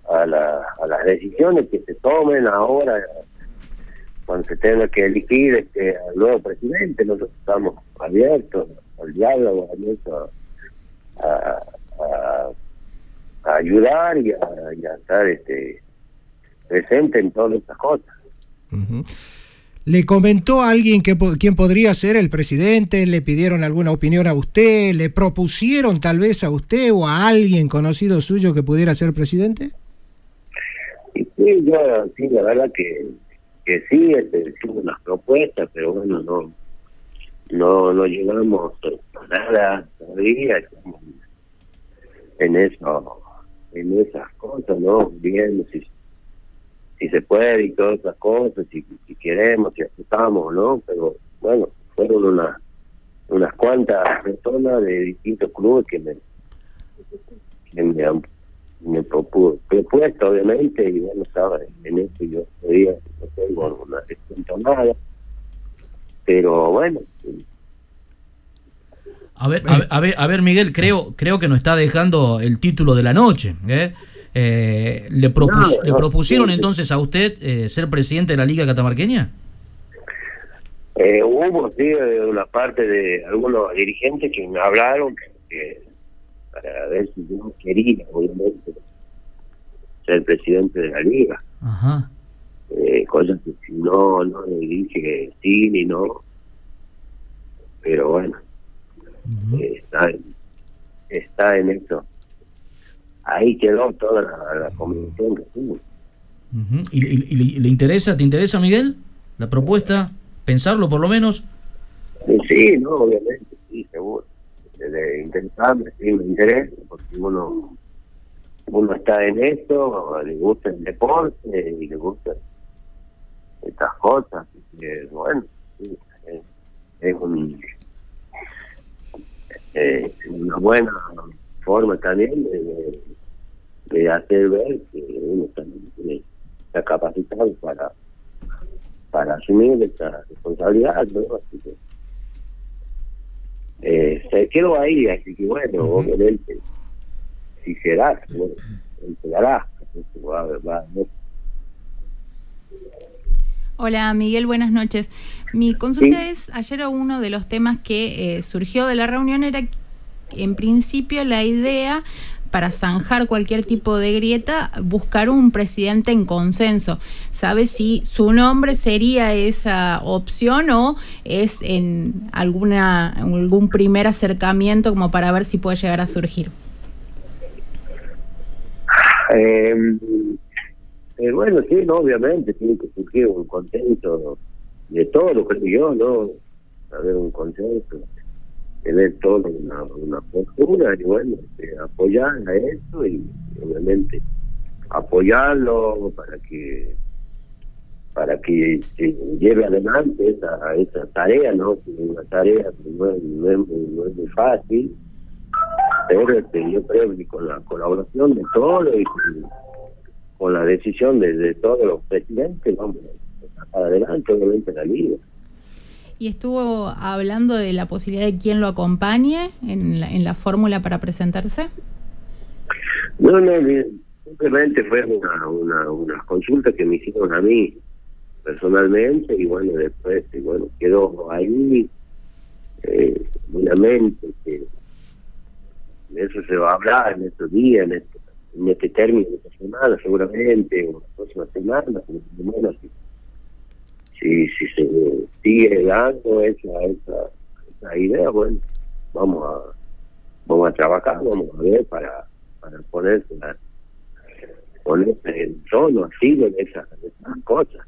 a, la, a las decisiones que se tomen ahora cuando se tenga que elegir este, al nuevo presidente. Nosotros estamos abiertos al diálogo, abiertos a a ayudar y a, estar este, presente en todas estas cosas. ¿Le comentó a alguien que, quién podría ser el presidente? ¿Le pidieron alguna opinión a usted? ¿Le propusieron tal vez a usted o a alguien conocido suyo que pudiera ser presidente? Sí, yo sí, la verdad que, que sí, este, unas propuestas, pero bueno, no no, no llegamos a nada todavía en eso en esas cosas, ¿no? Viendo si, si se puede y todas esas cosas, si, si queremos, si aceptamos, ¿no? Pero bueno, fueron una unas cuantas personas de distintos clubes que me, que me han me propu- propuesto obviamente y bueno estaba en eso yo todavía no tengo una respuesta nada pero bueno A ver, a, ver- a ver, a ver, Miguel, creo, creo que nos está dejando el título de la noche. ¿eh? Eh, ¿le, propus- No, ¿Le propusieron sí, sí. entonces a usted eh, ser presidente de la Liga Catamarqueña? Eh, hubo, sí, eh, una parte de algunos dirigentes que me hablaron para ver si yo quería, obviamente, ser presidente de la liga. Ajá. Eh, cosas que si no, no le dije sí ni no. Pero bueno, está, en, está en eso. Ahí quedó toda la, la que tuvo. ¿Y, y- y le, interesa, te interesa, Miguel, la propuesta? ¿Pensarlo por lo menos? Sí, no, obviamente, sí, seguro. De interesarme, sí, me interesa, porque uno, uno está en esto, le gusta el deporte y le gusta estas cosas. así que, bueno, sí, es, es un, eh, una buena forma también de, de- hacer ver que uno también está capacitado para para asumir esta responsabilidad, ¿no? Así que eh, se quedó ahí, así que bueno, obviamente, si se da, bueno, él se dará, así que va, va a ver. Hola Miguel, buenas noches. Mi consulta es, ayer uno de los temas que eh, surgió de la reunión era en principio la idea para zanjar cualquier tipo de grieta, buscar un presidente en consenso. ¿Sabe si su nombre sería esa opción o es en alguna algún primer acercamiento como para ver si puede llegar a surgir? Eh, eh, bueno, sí, no, obviamente, tiene que surgir un consenso de todo, creo yo, ¿no? Haber un consenso, tener todo una, una postura y bueno, este, apoyar a eso y obviamente apoyarlo para que para que se lleve adelante esa, esa tarea, ¿no? Una tarea que no es, no es no es muy fácil, pero este, yo creo que con la colaboración de todos y con, con la decisión de, de todos los presidentes vamos a adelante obviamente la liga. Y estuvo hablando de la posibilidad de quién lo acompañe en la, en la fórmula para presentarse. No, no, simplemente fue una, una, una consulta que me hicieron a mí personalmente y bueno, después y bueno quedó ahí eh, obviamente que de eso se va a hablar en estos días, en este, en este término de esta semana seguramente, o la próxima semana, si, si, se sigue dando esa, esa, esa idea, bueno, vamos a vamos a trabajar, vamos a ver para, para ponerse la, ponerse en tono así de esas, de esas cosas.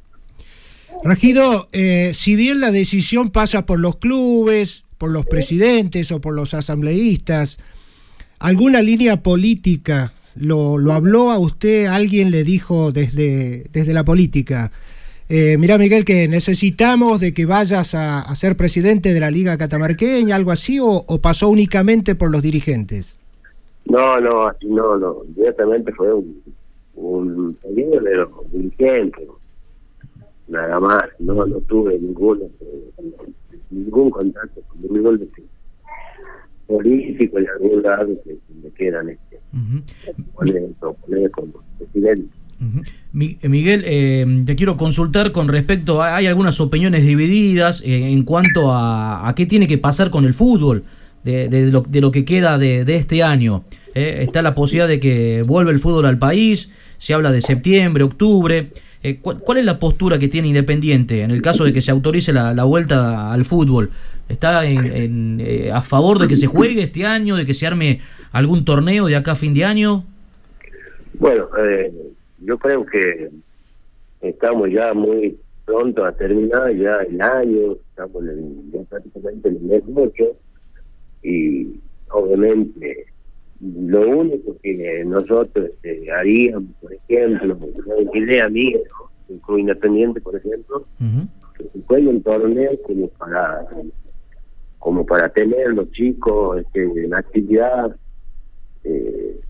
Rajido, eh, si bien la decisión pasa por los clubes, por los presidentes o por los asambleístas, ¿alguna línea política lo, lo habló a usted? ¿Alguien le dijo desde, desde la política? Eh, mira, Miguel, que necesitamos de que vayas a, ser presidente de la Liga Catamarqueña, algo así, o, o pasó únicamente por los dirigentes? No, no, no, no, directamente fue un, un pedido de los nada más, no, no tuve ningún, ningún contacto con ningún político en algún lado que, me Miguel, eh, te quiero consultar con respecto a, hay algunas opiniones divididas eh, en cuanto a, a qué tiene que pasar con el fútbol de, de lo, de lo que queda de, de este año. Eh, está la posibilidad de que vuelva el fútbol al país, se habla de septiembre, octubre. Eh, ¿cuál, cuál es la postura que tiene Independiente en el caso de que se autorice la, vuelta al fútbol? ¿Está en, eh, a favor de que se juegue este año, de que se arme algún torneo de acá a fin de año? Bueno, eh, yo creo que estamos ya muy pronto a terminar ya el año, estamos en, ya prácticamente en el mes 8 y obviamente lo único que nosotros este, haríamos, por ejemplo, una idea mía, como independiente, por ejemplo, que se juegue un torneo como para como para tener los chicos este, en actividad, eh,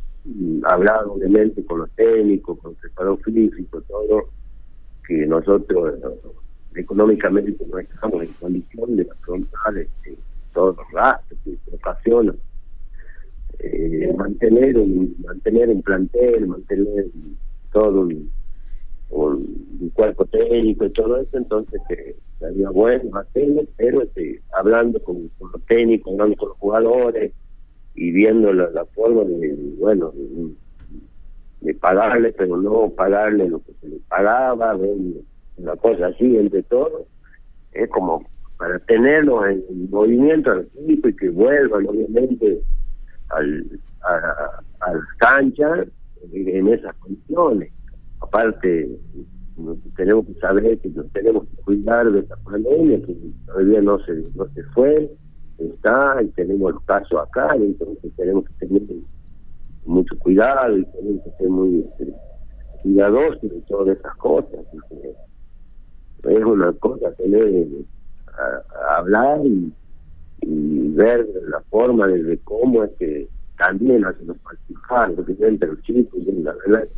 hablar obviamente con los técnicos, con el preparador físico, todo, que nosotros eh, económicamente no estamos en condición de afrontar este, todos los gastos que ocasionan. Eh, mantener un mantener un plantel, mantener todo un, cuerpo técnico y todo eso, entonces que sería bueno hacerlo, pero este, hablando con, los técnicos, hablando con los jugadores y viendo la, forma de, bueno, de, pagarle, pero no pagarle lo que se le pagaba, una cosa así entre todos, es como para tenerlos en, movimiento al equipo y que vuelvan obviamente al, a, a las canchas en esas condiciones. Aparte tenemos que saber que nos tenemos que cuidar de esta pandemia que todavía no se no se fue está y tenemos el caso acá entonces tenemos que tener mucho cuidado y tenemos que ser muy este, cuidadosos de todas esas cosas es una cosa tener a, hablar y, ver la forma de, cómo es que también hacemos participar porque entre los chicos y la verdad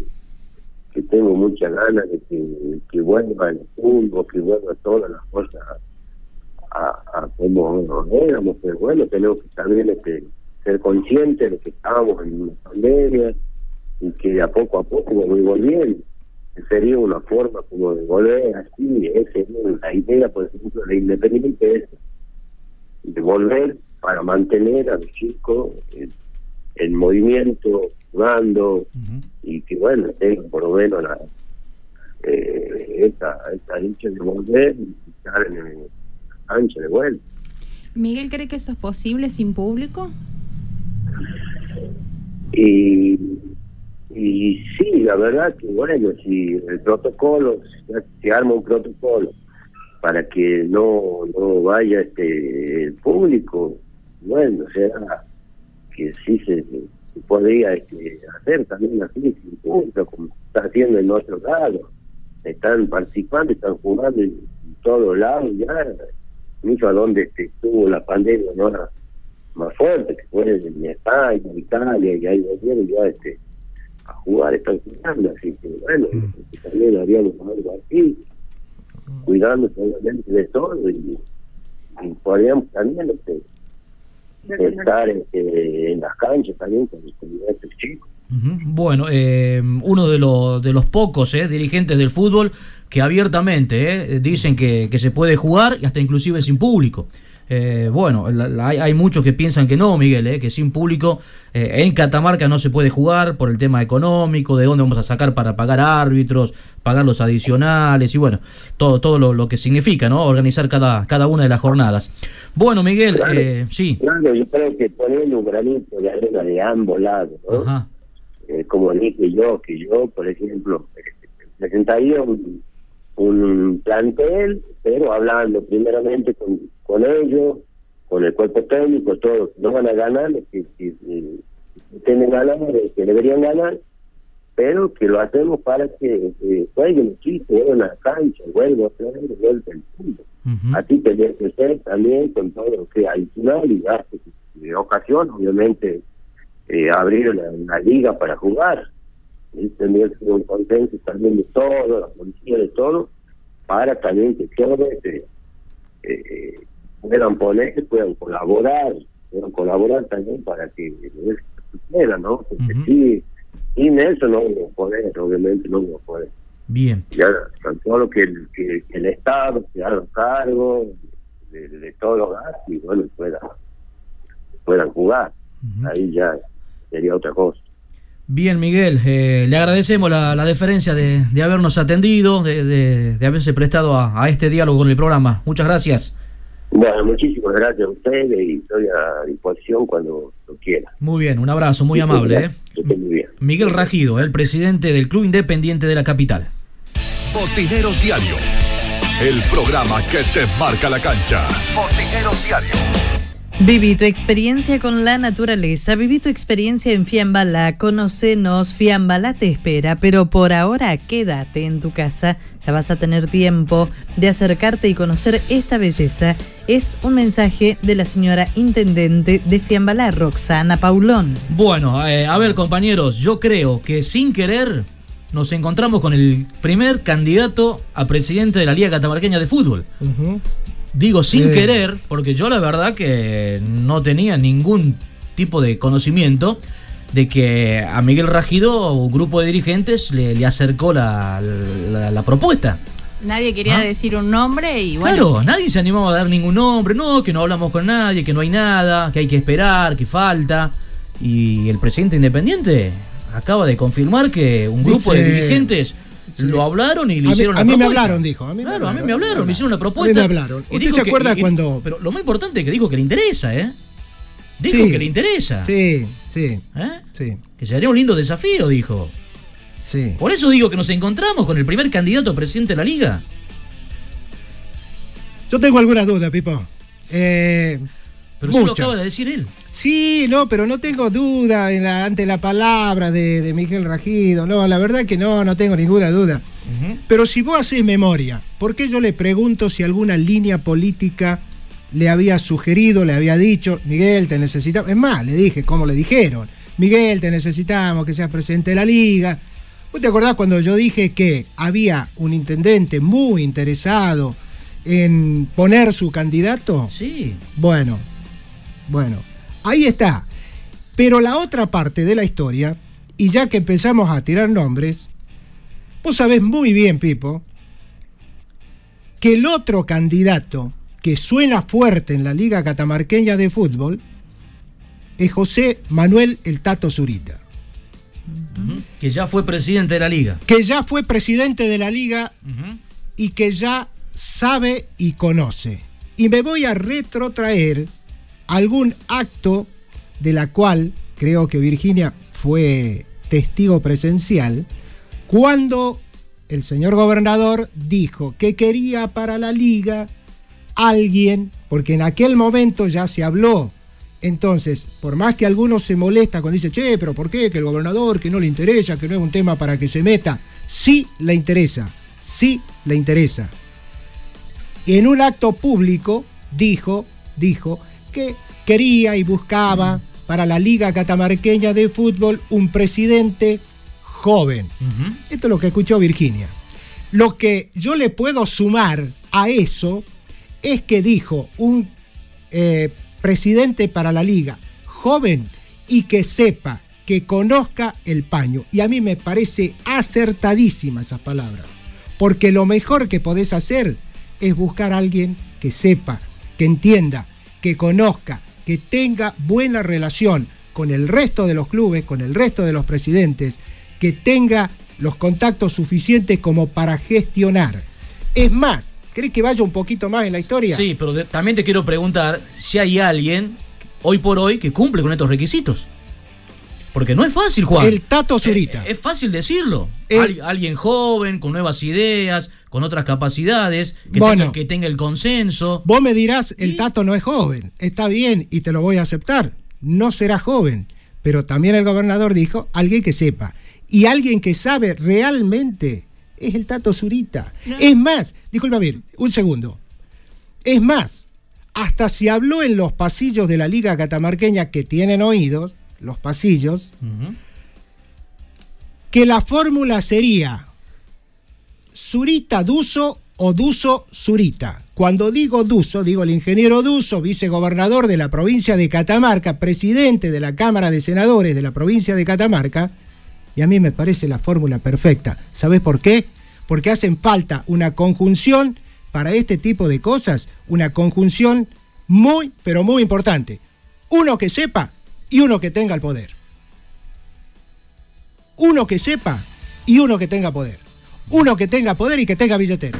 que tengo muchas ganas de que, vuelva el fútbol, que vuelva todas las cosas a, a, como nos éramos, pero bueno, tenemos que también este, ser conscientes de que estábamos en una pandemia y que a poco a poco vamos volviendo. Sería una forma como de volver así, esa es la idea, por ejemplo, de Independiente es de volver para mantener a los chicos en movimiento, jugando, y que bueno, tengan por lo menos la, eh, esta, esta hincha de volver y estar en el ancho de vuelta. ¿Miguel cree que eso es posible sin público? Y, y sí, la verdad que bueno, si el protocolo, se arma un protocolo para que no, no vaya este el público, bueno, será que sí se, podría este, hacer también así sin punto, como está haciendo en otros lados. Están participando, están jugando en, todos lados ya, incluso a donde este, estuvo la pandemia no era más fuerte, que fue en España, en Italia, y ahí volvieron ya este, a jugar, están jugando, así que bueno, mm. también haríamos algo así, cuidándose obviamente de todo y, y podríamos también este, estar este, en las canchas también con, estos chicos. Bueno, eh, uno de, los de los pocos eh, dirigentes del fútbol que abiertamente eh, dicen que, que, se puede jugar y hasta inclusive sin público. Eh, bueno, hay, muchos que piensan que no, Miguel, eh, que sin público eh, en Catamarca no se puede jugar por el tema económico, de dónde vamos a sacar para pagar árbitros, pagar los adicionales y bueno, todo, todo lo, que significa, ¿no? Organizar cada, cada una de las jornadas. Bueno, Miguel, sí. Claro, yo creo que poner un granito de arena de ambos lados, ¿no? como dije yo, que yo, por ejemplo, presentaría un un plantel, pero hablando primeramente con, con ellos, con el cuerpo técnico, todos no van a ganar, que, que, tienen ganas, que deberían ganar, pero que lo hacemos para que jueguen el equipo, en la cancha, vuelvan a traer el mundo. Así tendría que ser también con todo lo que adicional y de ocasión, obviamente, eh, abrir la, liga para jugar tendría que ser un consenso también de todo, la policía de todo, para también que todos este, eh, puedan poner, puedan colaborar, puedan colaborar también para que suceda, ¿no? Porque sí, sin eso no vamos a poder, obviamente no vamos a poder. Bien. Ya, todo lo que el, que, el Estado se haga cargo de, de, todos los gastos y bueno, pueda, puedan jugar. Ahí ya sería otra cosa. Bien, Miguel, eh, le agradecemos la, la deferencia de, de, habernos atendido, de, de, haberse prestado a, este diálogo con el programa. Muchas gracias. Bueno, muchísimas gracias a ustedes y estoy a disposición cuando lo quiera. Muy bien, un abrazo, muy amable. ¿eh? muy bien. Miguel Rajido, el presidente del Club Independiente de la capital. Botineros Diario, el programa que te marca la cancha. Botineros Diario Viví tu experiencia con la naturaleza, viví tu experiencia en Fiambala, conocenos, Fiambala te espera, pero por ahora quédate en tu casa, ya vas a tener tiempo de acercarte y conocer esta belleza. Es un mensaje de la señora intendente de Fiambala, Roxana Paulón. Bueno, eh, a ver compañeros, yo creo que sin querer nos encontramos con el primer candidato a presidente de la Liga Catamarqueña de Fútbol. Digo sin Eh. querer, porque yo la verdad que no tenía ningún tipo de conocimiento de que a Miguel Rajido un grupo de dirigentes le, le acercó la, la- la propuesta. Nadie quería Ah. decir un nombre y bueno. Claro, nadie se animaba a dar ningún nombre, no, que no hablamos con nadie, que no hay nada, que hay que esperar, que falta. Y el presidente independiente acaba de confirmar que un grupo de Dice- lo hablaron y le A mí- hicieron a la mí me hablaron, dijo, a mí me claro, a mí hablaron. me hablaron, me hicieron una A propuesta. mí me hablaron. ¿Usted se que- acuerda y- cuando- Pero lo más importante es que dijo que le interesa, ¿eh? Dijo Sí. que le interesa. Sí, sí. ¿Eh? Sí. Que sería un lindo desafío, dijo. Sí. Por eso digo que nos encontramos con el primer candidato a presidente de la liga. Yo tengo algunas dudas, Pipo. Eh, Pero sí lo acaba de decir él. Sí, no, pero no tengo duda en la- ante la palabra de, de Miguel Rajido. No, la verdad que no, no tengo ninguna duda. Pero si vos haces memoria, ¿por qué yo le pregunto si alguna línea política le había sugerido, le había dicho, Miguel, te necesitamos? Es más, le dije, ¿cómo le dijeron? Miguel, te necesitamos que seas presidente de la liga. ¿Vos te acordás cuando yo dije que había un intendente muy interesado en poner su candidato? Sí. Bueno, bueno, ahí está. Pero la otra parte de la historia, y ya que empezamos a tirar nombres, vos sabés muy bien, Pipo, que el otro candidato que suena fuerte en la Liga Catamarqueña de Fútbol es José Manuel El Tato Zurita, Que ya fue presidente de la liga. que ya fue presidente de la liga y que ya sabe y conoce. Y me voy a retrotraer algún acto de la cual creo que Virginia fue testigo presencial, cuando el señor gobernador dijo que quería para la liga alguien, porque en aquel momento ya se habló. Entonces, por más que algunos se molesta cuando dice, che, pero ¿por qué? Que el gobernador, que no le interesa, que no es un tema para que se meta. Sí le interesa, sí le interesa. En un acto público dijo, dijo que quería y buscaba para la Liga Catamarqueña de Fútbol un presidente joven. Esto es lo que escuchó Virginia. Lo que yo le puedo sumar a eso es que dijo un eh, presidente para la liga joven y que sepa, que conozca el paño. Y a mí me parece acertadísima esas palabras. Porque lo mejor que podés hacer es buscar a alguien que sepa, que entienda, que conozca, que tenga buena relación con el resto de los clubes, con el resto de los presidentes, que tenga los contactos suficientes como para gestionar. Es más, ¿crees que vaya un poquito más en la historia? Sí, pero también te quiero preguntar si hay alguien hoy por hoy que cumple con estos requisitos. Porque no es fácil, Juan. El Tato Zurita. Es, es fácil decirlo. Al- alguien joven, con nuevas ideas, con otras capacidades, que, Bueno. tenga, que tenga el consenso. Vos me dirás, el Tato no es joven. Está bien y te lo voy a aceptar. No será joven. Pero también el gobernador dijo, alguien que sepa. Y alguien que sabe realmente es el Tato Zurita. Es más, disculpa, ver, un segundo. Es más, hasta se habló en los pasillos de la Liga Catamarqueña que tienen oídos, los pasillos, que la fórmula sería Zurita Duso o Duso Zurita. Cuando digo Duso, digo el ingeniero Duso, vicegobernador de la provincia de Catamarca, presidente de la Cámara de Senadores de la provincia de Catamarca, y a mí me parece la fórmula perfecta. ¿Sabes por qué? Porque hacen falta una conjunción para este tipo de cosas, una conjunción muy, pero muy importante. Uno que sepa y uno que tenga el poder. Uno que sepa y uno que tenga poder. Uno que tenga poder y que tenga billetera.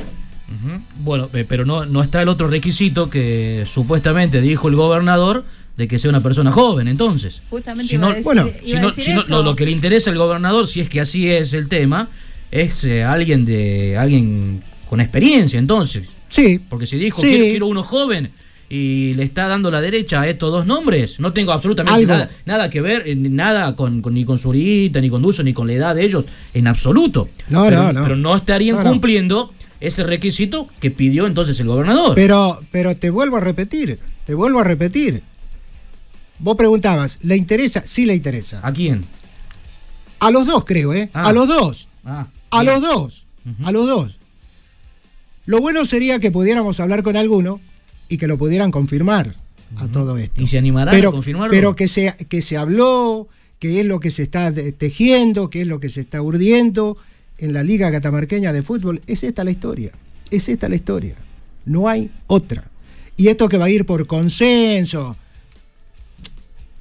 Bueno, eh, pero no, no está el otro requisito que supuestamente dijo el gobernador de que sea una persona joven, entonces. Justamente Si iba no, a decir- bueno, iba si a no- decir si no- eso. lo, lo que le interesa al gobernador, si es que así es el tema, es eh, alguien de alguien con experiencia, entonces. Sí. Porque si dijo Sí. quiero, quiero uno joven y le está dando la derecha a estos dos nombres. No tengo absolutamente nada, nada, que ver, eh, nada con, ni con Zurita, ni con Dulce, ni con la edad de ellos, en absoluto. No, pero, no, no. Pero no estarían cumpliendo ese requisito que pidió entonces el gobernador. Pero, pero te vuelvo a repetir, te vuelvo a repetir. Vos preguntabas, ¿le interesa? Sí le interesa. ¿A quién? A los dos, creo, ¿eh? Ah. A los dos. Ah, a los dos. A los dos. Lo bueno sería que pudiéramos hablar con alguno y que lo pudieran confirmar a todo esto. ¿Y se animarán pero, a confirmarlo? Pero que se, que se habló, que es lo que se está tejiendo, que es lo que se está urdiendo en la Liga Catamarqueña de Fútbol. Es esta la historia. Es esta la historia. No hay otra. Y esto que va a ir por consenso.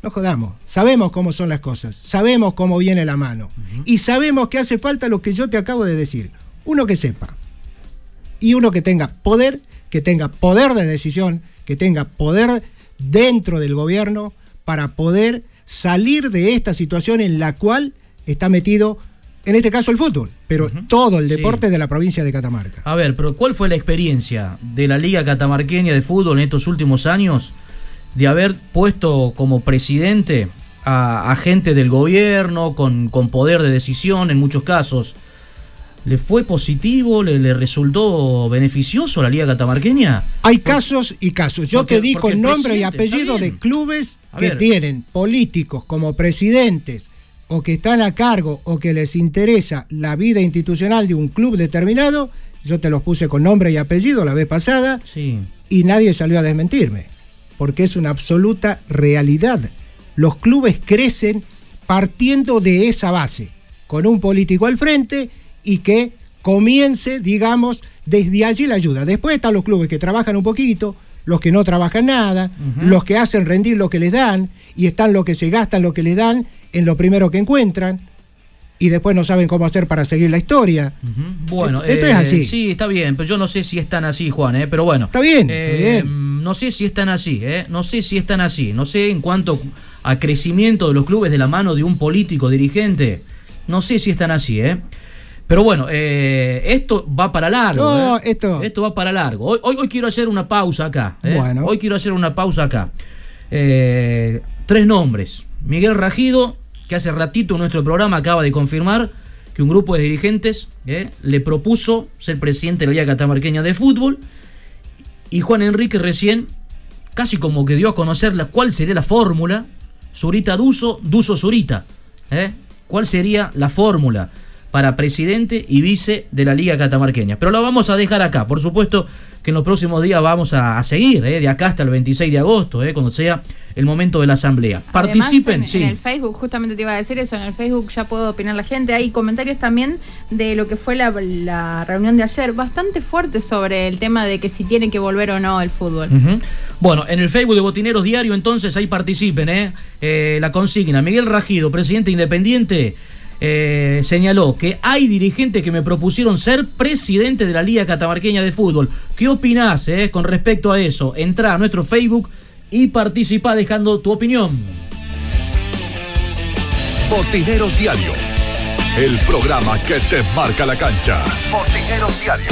No jodamos. Sabemos cómo son las cosas. Sabemos cómo viene la mano. Y sabemos que hace falta lo que yo te acabo de decir. Uno que sepa. Y uno que tenga poder, que tenga poder de decisión, que tenga poder dentro del gobierno para poder salir de esta situación en la cual está metido, en este caso el fútbol, pero todo el deporte de la provincia de Catamarca. A ver, pero ¿cuál fue la experiencia de la Liga Catamarqueña de Fútbol en estos últimos años de haber puesto como presidente a, a gente del gobierno con, con poder de decisión en muchos casos? ¿Le fue positivo? ¿Le, le resultó beneficioso a la Liga Catamarqueña? Hay casos y casos. Yo Porque- te di con nombre y apellido de clubes que tienen políticos como presidentes o que están a cargo o que les interesa la vida institucional de un club determinado. Yo te los puse con nombre y apellido la vez pasada Sí. y nadie salió a desmentirme, porque es una absoluta realidad. Los clubes crecen partiendo de esa base, con un político al frente y que comience, digamos, desde allí la ayuda. Después están los clubes que trabajan un poquito, los que no trabajan nada, los que hacen rendir lo que les dan y están los que se gastan lo que les dan en lo primero que encuentran y después no saben cómo hacer para seguir la historia. Bueno, Esto- es eh, así. Sí, está bien, pero yo no sé si es tan así, Juan, ¿eh? pero bueno. Está bien, Eh, está bien. No sé si es tan así, ¿eh? No sé si es tan así. No sé en cuanto a crecimiento de los clubes de la mano de un político dirigente. No sé si es tan así, ¿eh? Pero bueno, eh, esto va para largo. No, ¿eh? esto- va para largo. Hoy, hoy, hoy quiero hacer una pausa acá. ¿eh? Bueno. Hoy quiero hacer una pausa acá. Eh, tres nombres. Miguel Rajido, que hace ratito en nuestro programa acaba de confirmar que un grupo de dirigentes ¿eh? le propuso ser presidente de la Liga Catamarqueña de Fútbol. Y Juan Enrique recién, casi como que dio a conocer la, cuál sería la fórmula. Zurita Duso, Duso Zurita. ¿eh? ¿Cuál sería la fórmula para presidente y vice de la Liga Catamarqueña? Pero lo vamos a dejar acá. Por supuesto que en los próximos días vamos a, a seguir, ¿eh? de acá hasta el 26 de agosto, ¿eh? cuando sea el momento de la asamblea. Participen, en, sí. en el Facebook, justamente te iba a decir eso, en el Facebook ya puedo opinar la gente. Hay comentarios también de lo que fue la, la reunión de ayer, bastante fuertes sobre el tema de que si tiene que volver o no el fútbol. Bueno, en el Facebook de Botineros Diario, entonces ahí participen, ¿eh? Eh, la consigna. Miguel Rajido, presidente independiente, eh, señaló que hay dirigentes que me propusieron ser presidente de la Liga Catamarqueña de Fútbol. ¿Qué opinás eh, con respecto a eso? Entra a nuestro Facebook y participa dejando tu opinión. Botineros Diario. El programa que te marca la cancha. Botineros Diario.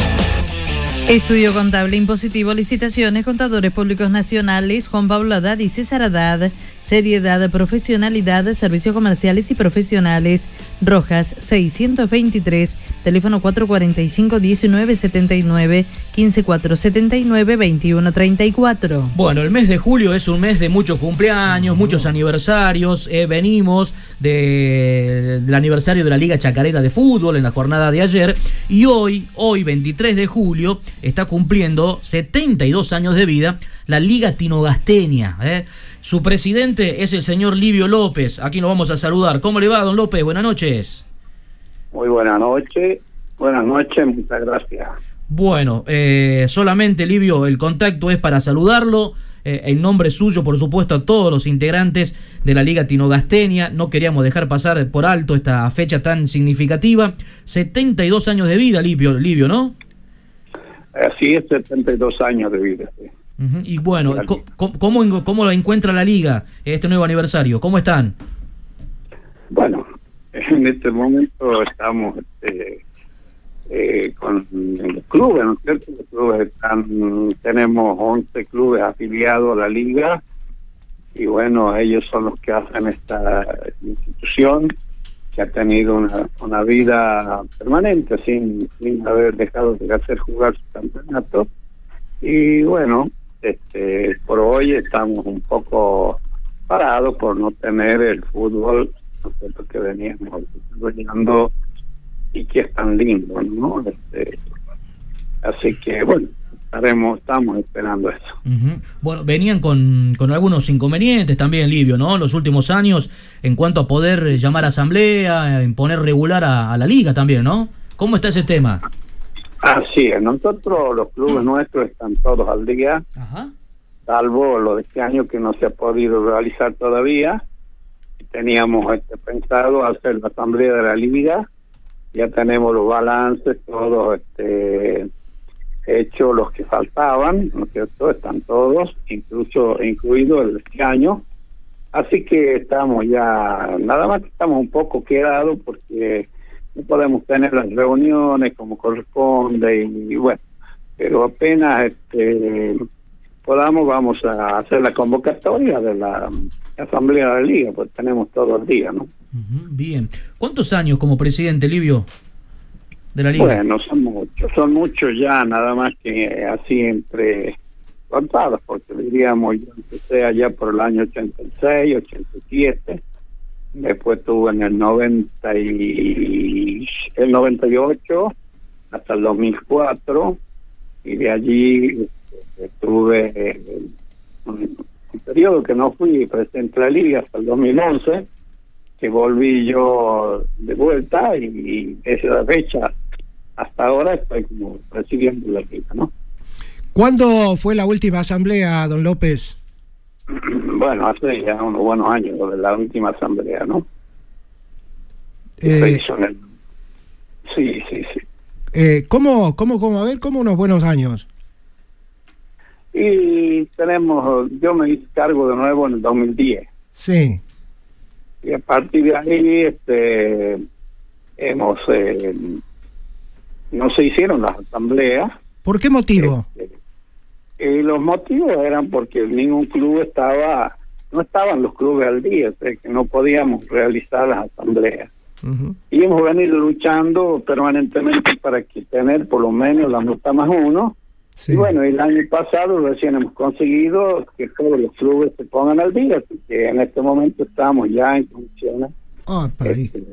Estudio Contable Impositivo, Licitaciones, Contadores Públicos Nacionales, Juan Pablo Haddad y César Haddad, Seriedad, Profesionalidad, Servicios Comerciales y Profesionales, Rojas 623, teléfono 445-1979, 15479-2134. Bueno, el mes de julio es un mes de muchos cumpleaños, muchos aniversarios. eh, venimos de- del aniversario de la Liga Chacarera de Fútbol en la jornada de ayer. Y hoy, hoy 23 de julio, está cumpliendo 72 años de vida la Liga Tinogasteña. eh. Su presidente es el señor Livio López. Aquí lo vamos a saludar. ¿Cómo le va, don López? Buenas noches. Muy buena noche. Buenas noches, muchas gracias. Bueno, eh, solamente Livio, el contacto es para saludarlo. eh, en nombre suyo, por supuesto, a todos los integrantes de la Liga Tinogasteña. No queríamos dejar pasar por alto esta fecha tan significativa. 72 años de vida, Livio, Livio ¿no? Así es, 72 años de vida. sí. Ujú, Y bueno, ¿cómo, ¿cómo la encuentra la Liga este nuevo aniversario? ¿Cómo están? Bueno, [laughs] en este momento estamos este, eh, con los clubes, ¿no es cierto? Los clubes están, tenemos 11 clubes afiliados a la liga y bueno, ellos son los que hacen esta institución que ha tenido una, una vida permanente sin, sin haber dejado de hacer jugar su campeonato. Y bueno, este, por hoy estamos un poco parados por no tener el fútbol ¿no? que veníamos desarrollando y que es tan lindo, ¿no? Este, así que bueno, estaremos, estamos esperando eso. Bueno, venían con, con algunos inconvenientes también, Livio, ¿no? Los últimos años en cuanto a poder llamar a asamblea, en poner regular a, la liga también, ¿no? ¿Cómo está ese tema? Así es, nosotros los clubes nuestros están todos al día, salvo lo de este año que no se ha podido realizar todavía. Teníamos este, pensado hacer la asamblea de la liga, ya tenemos los balances todos este, hechos, los que faltaban, ¿no es cierto? Están todos, incluso incluido el este año. Así que estamos ya, nada más que estamos un poco quedados porque no podemos tener las reuniones como corresponde y, bueno, pero apenas este podamos vamos a hacer la convocatoria de la asamblea de la liga, pues tenemos todo el día, ¿no? bien. ¿Cuántos años como presidente, Livio, de la liga? Bueno, son muchos, son muchos ya, nada más que así entre contados, porque diríamos, yo empecé allá por el año 86, 87, después estuve en el 90 y el 98 hasta el 2004 y de allí estuve un, un periodo que no fui presidente de la liga hasta el 2011 que volví yo de vuelta y, desde la fecha hasta ahora estoy como presidiendo la liga, ¿no? ¿Cuándo fue la última asamblea, don López? [clears throat] Bueno, hace ya unos buenos años, la última asamblea, ¿no? Eh, sí, sí, sí. Eh, ¿Cómo, cómo, cómo? A ver, ¿cómo unos buenos años? Y tenemos, yo me hice cargo de nuevo en el 2010. Sí. Y a partir de ahí, este, hemos, eh, no se hicieron las asambleas. ¿Por qué motivo? Este, y los motivos eran porque ningún club estaba, no estaban los clubes al día, que no podíamos realizar las asambleas. Y hemos venido luchando permanentemente para que tener por lo menos la nota más uno. Y bueno, el año pasado recién hemos conseguido que todos los clubes se pongan al día, así que en este momento estamos ya en condiciones. Ah, este,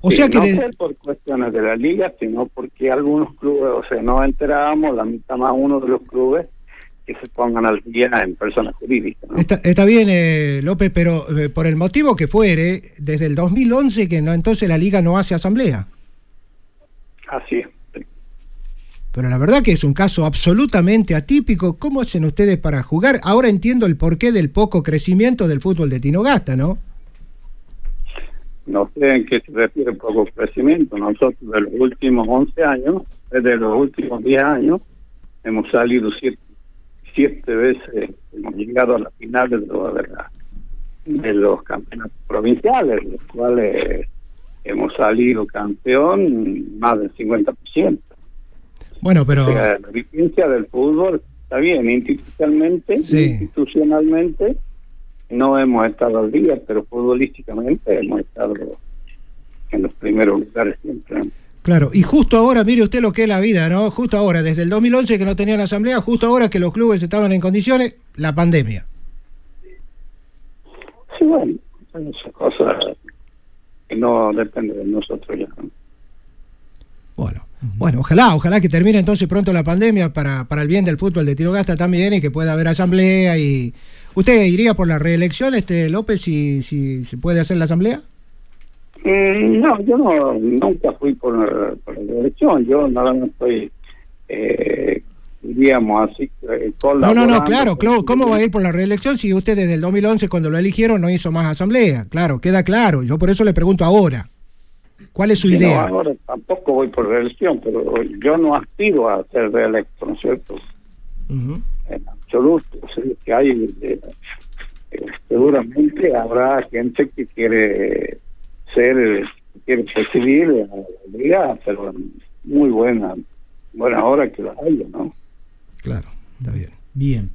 o sea que no por cuestiones de la liga, sino porque algunos clubes, o sea, no enterábamos, la mitad más uno de los clubes que se pongan al día en personas jurídicas. Está, bien, eh, López, pero eh, por el motivo que fuere, desde el 2011 que no entonces la liga no hace asamblea. Así es. Pero la verdad que es un caso absolutamente atípico. ¿Cómo hacen ustedes para jugar? Ahora entiendo el porqué del poco crecimiento del fútbol de Tinogasta, ¿no? No sé en qué se refiere poco crecimiento. Nosotros de los últimos 11 años, desde los últimos 10 años, hemos salido siete siete veces hemos llegado a las finales de, de los campeonatos provinciales, los cuales hemos salido campeón más del 50%. Bueno, pero... la vigencia del fútbol está bien, institucionalmente, institucionalmente no hemos estado al día, pero futbolísticamente hemos estado en los primeros lugares siempre. Claro, y justo ahora, mire usted lo que es la vida, ¿no? Justo ahora, desde el 2011 que no tenían asamblea, justo ahora que los clubes estaban en condiciones, la pandemia. Sí, bueno, esa cosa que no depende de nosotros ya. Bueno, bueno, ojalá, ojalá que termine entonces pronto la pandemia para, para el bien del fútbol de Tirogasta también y que pueda haber asamblea y... ¿Usted iría por la reelección, este López, si, si se puede hacer la asamblea? Mm, no, yo no, nunca fui por, la elección, yo nada más estoy, eh, diríamos así, eh, No, no, no, claro, claro, ¿cómo va a ir por la reelección si usted desde el 2011 cuando lo eligieron no hizo más asamblea? Claro, queda claro, yo por eso le pregunto ahora. ¿Cuál es su idea? ahora tampoco voy por reelección, pero yo no aspiro a ser reelecto, ¿no es cierto? En absoluto, que hay, eh, seguramente habrá gente que quiere ser quiere presidir a la liga, pero muy buena, buena hora que la haya, ¿no? Claro, está bien. Bien.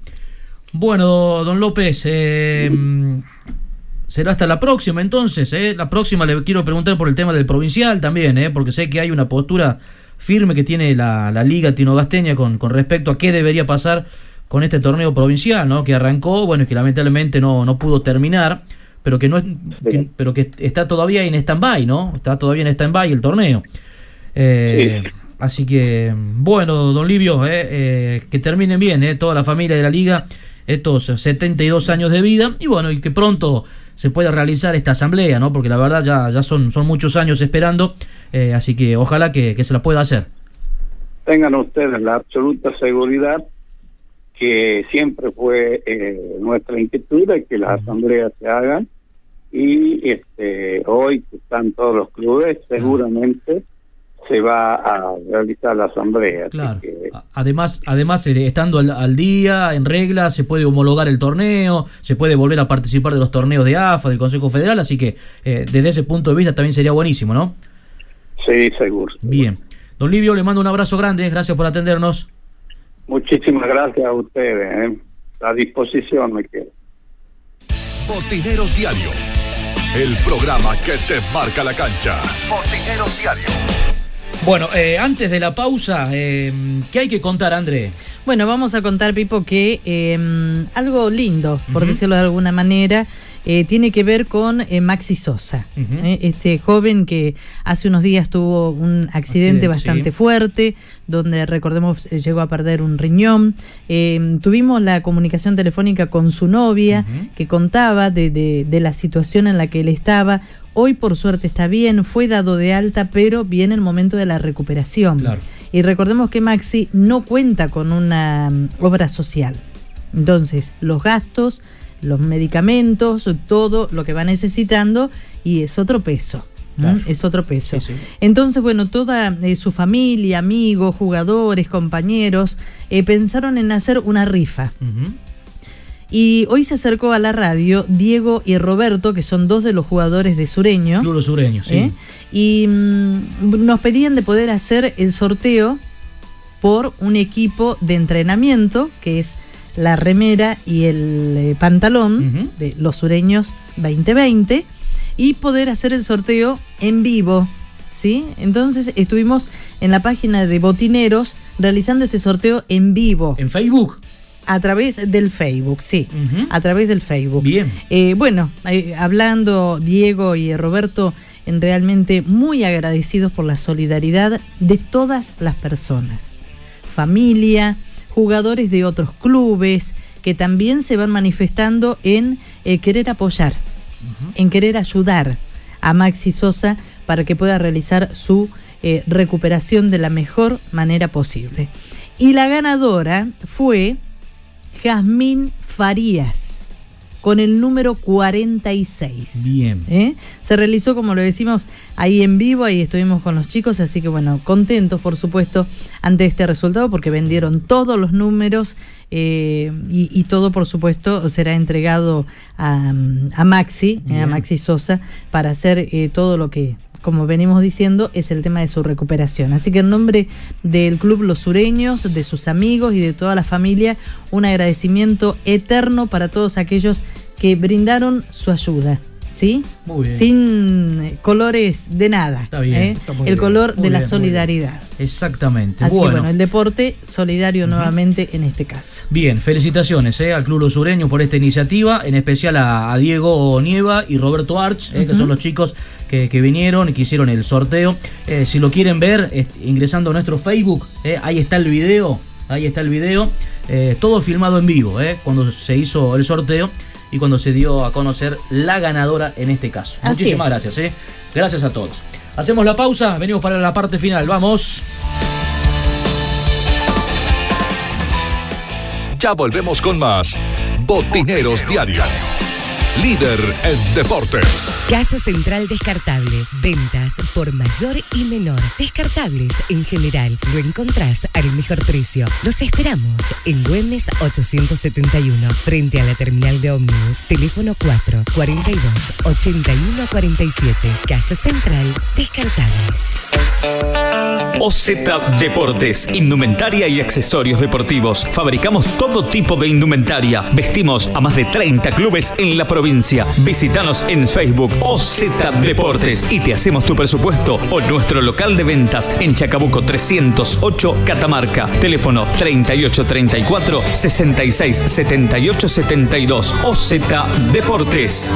Bueno, don López, eh, será hasta la próxima entonces. Eh. La próxima le quiero preguntar por el tema del provincial también, eh, porque sé que hay una postura firme que tiene la, Liga Tinogasteña con, con respecto a qué debería pasar con este torneo provincial, ¿no? Que arrancó, bueno, y que lamentablemente no, no pudo terminar, pero que no es, pero que está todavía en stand-by, ¿no? Está todavía en stand-by el torneo. Eh, así que, bueno, don Livio, eh, eh, que terminen bien, eh, toda la familia de la liga, estos 72 años de vida, y bueno, y que pronto se pueda realizar esta asamblea, ¿no? Porque la verdad ya, ya son, son muchos años esperando, así que ojalá que, que se la pueda hacer. Tengan ustedes la absoluta seguridad que siempre fue eh, nuestra inquietud de que las asambleas se hagan y este hoy que están todos los clubes seguramente se va a realizar la asamblea. Claro. además, además eh, estando al, día, en regla, se puede homologar el torneo, se puede volver a participar de los torneos de AFA, del Consejo Federal, así que eh, desde ese punto de vista también sería buenísimo, ¿no? Sí, seguro. Bien. Don Livio, le mando un abrazo grande, gracias por atendernos. Muchísimas gracias a ustedes. ¿eh? A disposición me quedo. Botineros Diario. El programa que te marca la cancha. Botineros Diario. Bueno, eh, antes de la pausa, eh, ¿qué hay que contar, André? Bueno, vamos a contar, Pipo, que eh, algo lindo, por decirlo de alguna manera, eh, tiene que ver con eh, Maxi Sosa, eh, este joven que hace unos días tuvo un accidente, bastante fuerte, donde recordemos llegó a perder un riñón. tuvimos la comunicación telefónica con su novia, que contaba de, la situación en la que él estaba. Hoy por suerte está bien, fue dado de alta, pero viene el momento de la recuperación. Y recordemos que Maxi no cuenta con una mm, obra social. Entonces, los gastos los medicamentos, todo lo que va necesitando y es otro peso. Es otro peso. Entonces, bueno, toda eh, su familia, amigos, jugadores, compañeros, eh, pensaron en hacer una rifa. Y hoy se acercó a la radio Diego y Roberto, que son dos de los jugadores de Sureño. Club Sureño, sí. ¿eh? Y mm, nos pedían de poder hacer el sorteo por un equipo de entrenamiento, que es la remera y el eh, pantalón de los sureños 2020 y poder hacer el sorteo en vivo. ¿Sí? Entonces estuvimos en la página de Botineros realizando este sorteo en vivo. ¿En Facebook? A través del Facebook, sí, a través del Facebook. Bien. Eh, bueno, eh, hablando Diego y Roberto, en realmente muy agradecidos por la solidaridad de todas las personas. Familia, jugadores de otros clubes que también se van manifestando en eh, querer apoyar, en querer ayudar a Maxi Sosa para que pueda realizar su eh, recuperación de la mejor manera posible. Y la ganadora fue Jazmín Farías con el número 46. Bien. ¿Eh? Se realizó, como lo decimos, ahí en vivo, ahí estuvimos con los chicos, así que bueno, contentos por supuesto ante este resultado porque vendieron todos los números eh, y, todo por supuesto será entregado a, Maxi, eh, a Maxi Sosa, para hacer todo lo que como venimos diciendo, es el tema de su recuperación. Así que en nombre del Club Los Sureños, de sus amigos y de toda la familia, un agradecimiento eterno para todos aquellos que brindaron su ayuda. ¿Sí? Sin eh, colores de nada. Está bien. ¿eh? el color de la solidaridad. Exactamente. Así bueno. que bueno, el deporte solidario nuevamente en este caso. Bien, felicitaciones ¿eh? al Club Los Sureños por esta iniciativa, en especial a, Diego Nieva y Roberto Arch, que son los chicos que, vinieron y que hicieron el sorteo. si lo quieren ver, ingresando a nuestro Facebook, ahí está el video. Ahí está el video. todo filmado en vivo, cuando se hizo el sorteo y cuando se dio a conocer la ganadora en este caso. Muchísimas gracias, ¿eh? Gracias a todos. Hacemos la pausa, venimos para la parte final, vamos. Ya volvemos con más Botineros Diario. Líder en deportes. Casa Central Descartable. Ventas por mayor y menor. Descartables en general. Lo encontrás al mejor precio. Los esperamos en Güemes 871, frente a la terminal de ómnibus. Teléfono 4 42 81 47. Casa Central Descartables. OZ Deportes, indumentaria y accesorios deportivos. Fabricamos todo tipo de indumentaria. Vestimos a más de 30 clubes en la provincia. Visítanos en Facebook OZ Deportes y te hacemos tu presupuesto o nuestro local de ventas en Chacabuco 308 Catamarca. Teléfono 3834 66 78 72 OZ Deportes.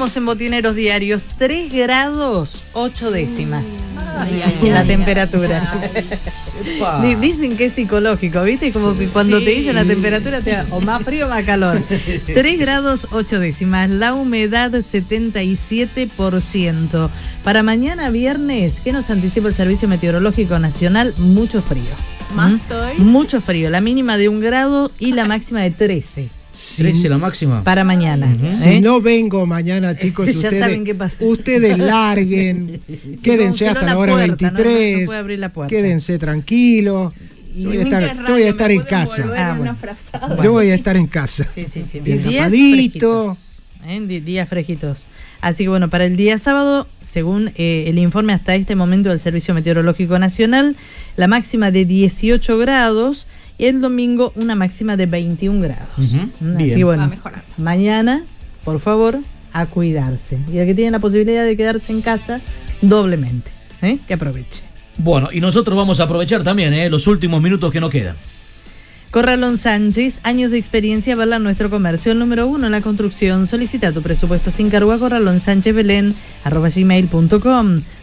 En Botineros Diarios. 3 grados 8 décimas. la temperatura. Di- Dicen que es psicológico, ¿viste? Como cuando te dicen la temperatura te da o más frío o más calor. [laughs] 3 grados 8 décimas. La humedad 77%. Para mañana viernes, ¿qué nos anticipa el Servicio Meteorológico Nacional? Mucho frío. Más ¿Mm? Mucho frío. La mínima de un grado y la máxima de 13. 13 la máxima. Para mañana. Si ¿eh? no vengo mañana, [laughs] chicos, Ya ustedes, saben qué pasa. ustedes larguen, [laughs] quédense hasta la la hora puerta, no- no- no 23, puede abrir la puerta. quédense tranquilos. Yo voy a estar, yo voy a estar en casa. Ah, bueno. Yo voy a estar en casa. Sí, sí, sí. Bien días fresquitos, ¿eh? Días fresquitos. Así que bueno, para el día sábado, según eh, el informe hasta este momento del Servicio Meteorológico Nacional, la máxima de 18 grados y el domingo una máxima de 21 grados. Mm, Así Bien. que bueno, Va mejorando. mañana, por favor, a cuidarse. Y el que tiene la posibilidad de quedarse en casa, doblemente. ¿eh? Que aproveche. Bueno, y nosotros vamos a aprovechar también ¿eh? los últimos minutos que nos quedan. Corralón Sánchez, años de experiencia avala nuestro comercio. El número uno en la construcción. Solicita tu presupuesto sin cargo a Corralón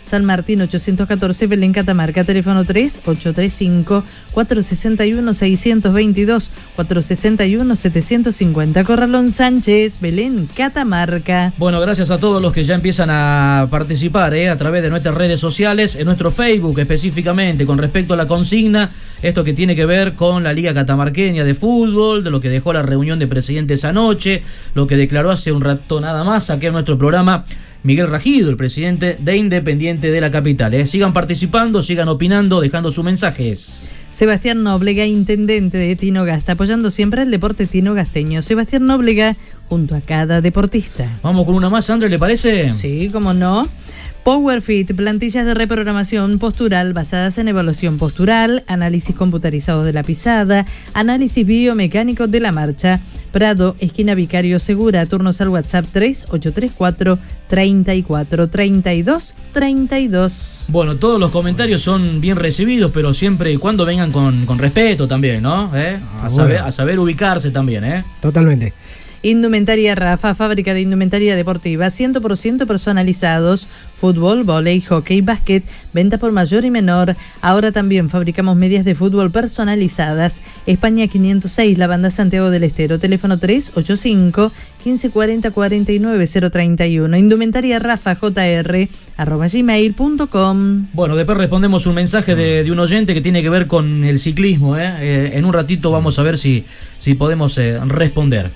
San Martín 814 Belén Catamarca, teléfono 3 835 461 622 461 750. Corralón Sánchez Belén Catamarca. Bueno, gracias a todos los que ya empiezan a participar ¿eh? a través de nuestras redes sociales, en nuestro Facebook específicamente, con respecto a la consigna, esto que tiene que ver con la Liga Catamarqueña de Fútbol, de lo que dejó la reunión de presidentes anoche, lo que declaró hace un rato nada más aquí en nuestro programa Miguel Rajido, el presidente de Independiente de la capital. ¿eh? Sigan participando, sigan opinando, dejando sus mensajes. Sebastián Nóblega, intendente de Tinogasta, apoyando siempre el deporte tinogasteño. Sebastián Nóblega, junto a cada deportista. Vamos con una más, André, ¿le parece? Sí, cómo no. PowerFit, plantillas de reprogramación postural basadas en evaluación postural, análisis computarizados de la pisada, análisis biomecánico de la marcha, Prado, esquina Vicario Segura. Turnos al WhatsApp 3834 34 32 32. Bueno, todos los comentarios son bien recibidos, pero siempre y cuando vengan con, con respeto también, ¿no? ¿Eh? A, saber, a saber ubicarse también, ¿eh? Totalmente. Indumentaria Rafa, fábrica de indumentaria deportiva, 100% personalizados, fútbol, volei, hockey, básquet, venta por mayor y menor. Ahora también fabricamos medias de fútbol personalizadas. España 506, la banda Santiago del Estero, teléfono 385 1540 49 031. Indumentaria Rafa JR arroba gmail.com. Bueno, después respondemos un mensaje de, un oyente que tiene que ver con el ciclismo. ¿eh? Eh, en un ratito vamos a ver si, si podemos eh, responder.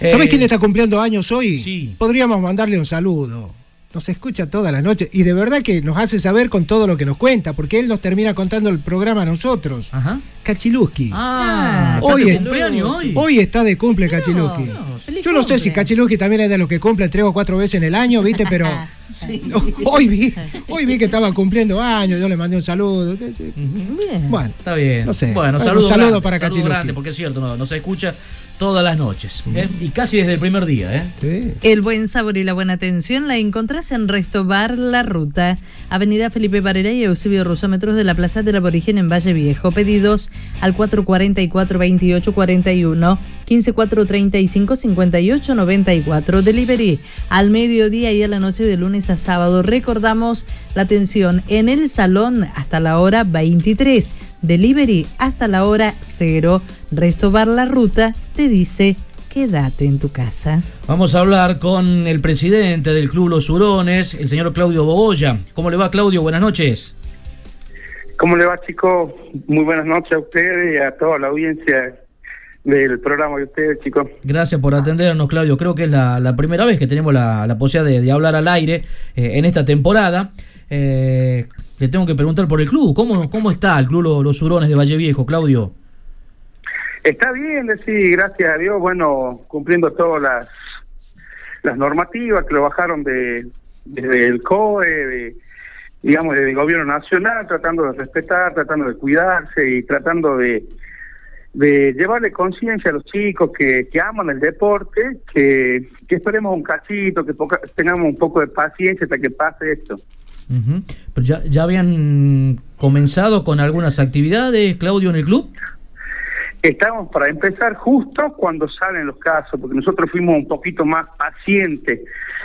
¿Sabes quién está cumpliendo años hoy? Sí. Podríamos mandarle un saludo. Nos escucha toda la noche y de verdad que nos hace saber con todo lo que nos cuenta, porque él nos termina contando el programa a nosotros. Ajá. Cachiluski. Ah, hoy, de cumpleaños hoy. Hoy está de cumple Cachiluski. Yo no sé si Cachiluski también es de los que cumple tres o cuatro veces en el año, ¿viste? Pero [laughs] [laughs] hoy, vi, hoy vi que estaba cumpliendo años, yo le mandé un saludo. Bien. Bueno, está bien. No sé. Bueno, un saludo para Cachiluski. porque es cierto, no, no se escucha todas las noches. ¿eh? Y casi desde el primer día. ¿eh? El buen sabor y la buena atención la encontrás en Resto Bar La Ruta, Avenida Felipe Varela y Eusebio Rosómetros de la Plaza del Aborigen en Valle Viejo. Pedidos al 444-2841, 15435-5894. Delivery al mediodía y a la noche de lunes a sábado. Recordamos la atención en el salón hasta la hora 23 Delivery hasta la hora cero. Restobar la ruta te dice quédate en tu casa. Vamos a hablar con el presidente del Club Los Hurones, el señor Claudio Bogoya. ¿Cómo le va, Claudio? Buenas noches. ¿Cómo le va, chicos? Muy buenas noches a ustedes y a toda la audiencia del programa de ustedes, chicos. Gracias por atendernos, Claudio. Creo que es la, primera vez que tenemos la, posibilidad de, hablar al aire eh, en esta temporada. Eh, le tengo que preguntar por el club. ¿Cómo, cómo está el club Los, Hurones de Valle Viejo, Claudio? Está bien, sí, gracias a Dios, bueno, cumpliendo todas las, las normativas que lo bajaron de, desde el COE, digamos, del gobierno nacional, tratando de respetar, tratando de cuidarse y tratando de, de llevarle conciencia a los chicos que, que aman el deporte, que, que esperemos un cachito, que tengamos un poco de paciencia hasta que pase esto. Pero ya, ya habían comenzado con algunas actividades, Claudio, en el club. Estamos para empezar justo cuando salen los casos, porque nosotros fuimos un poquito más pacientes,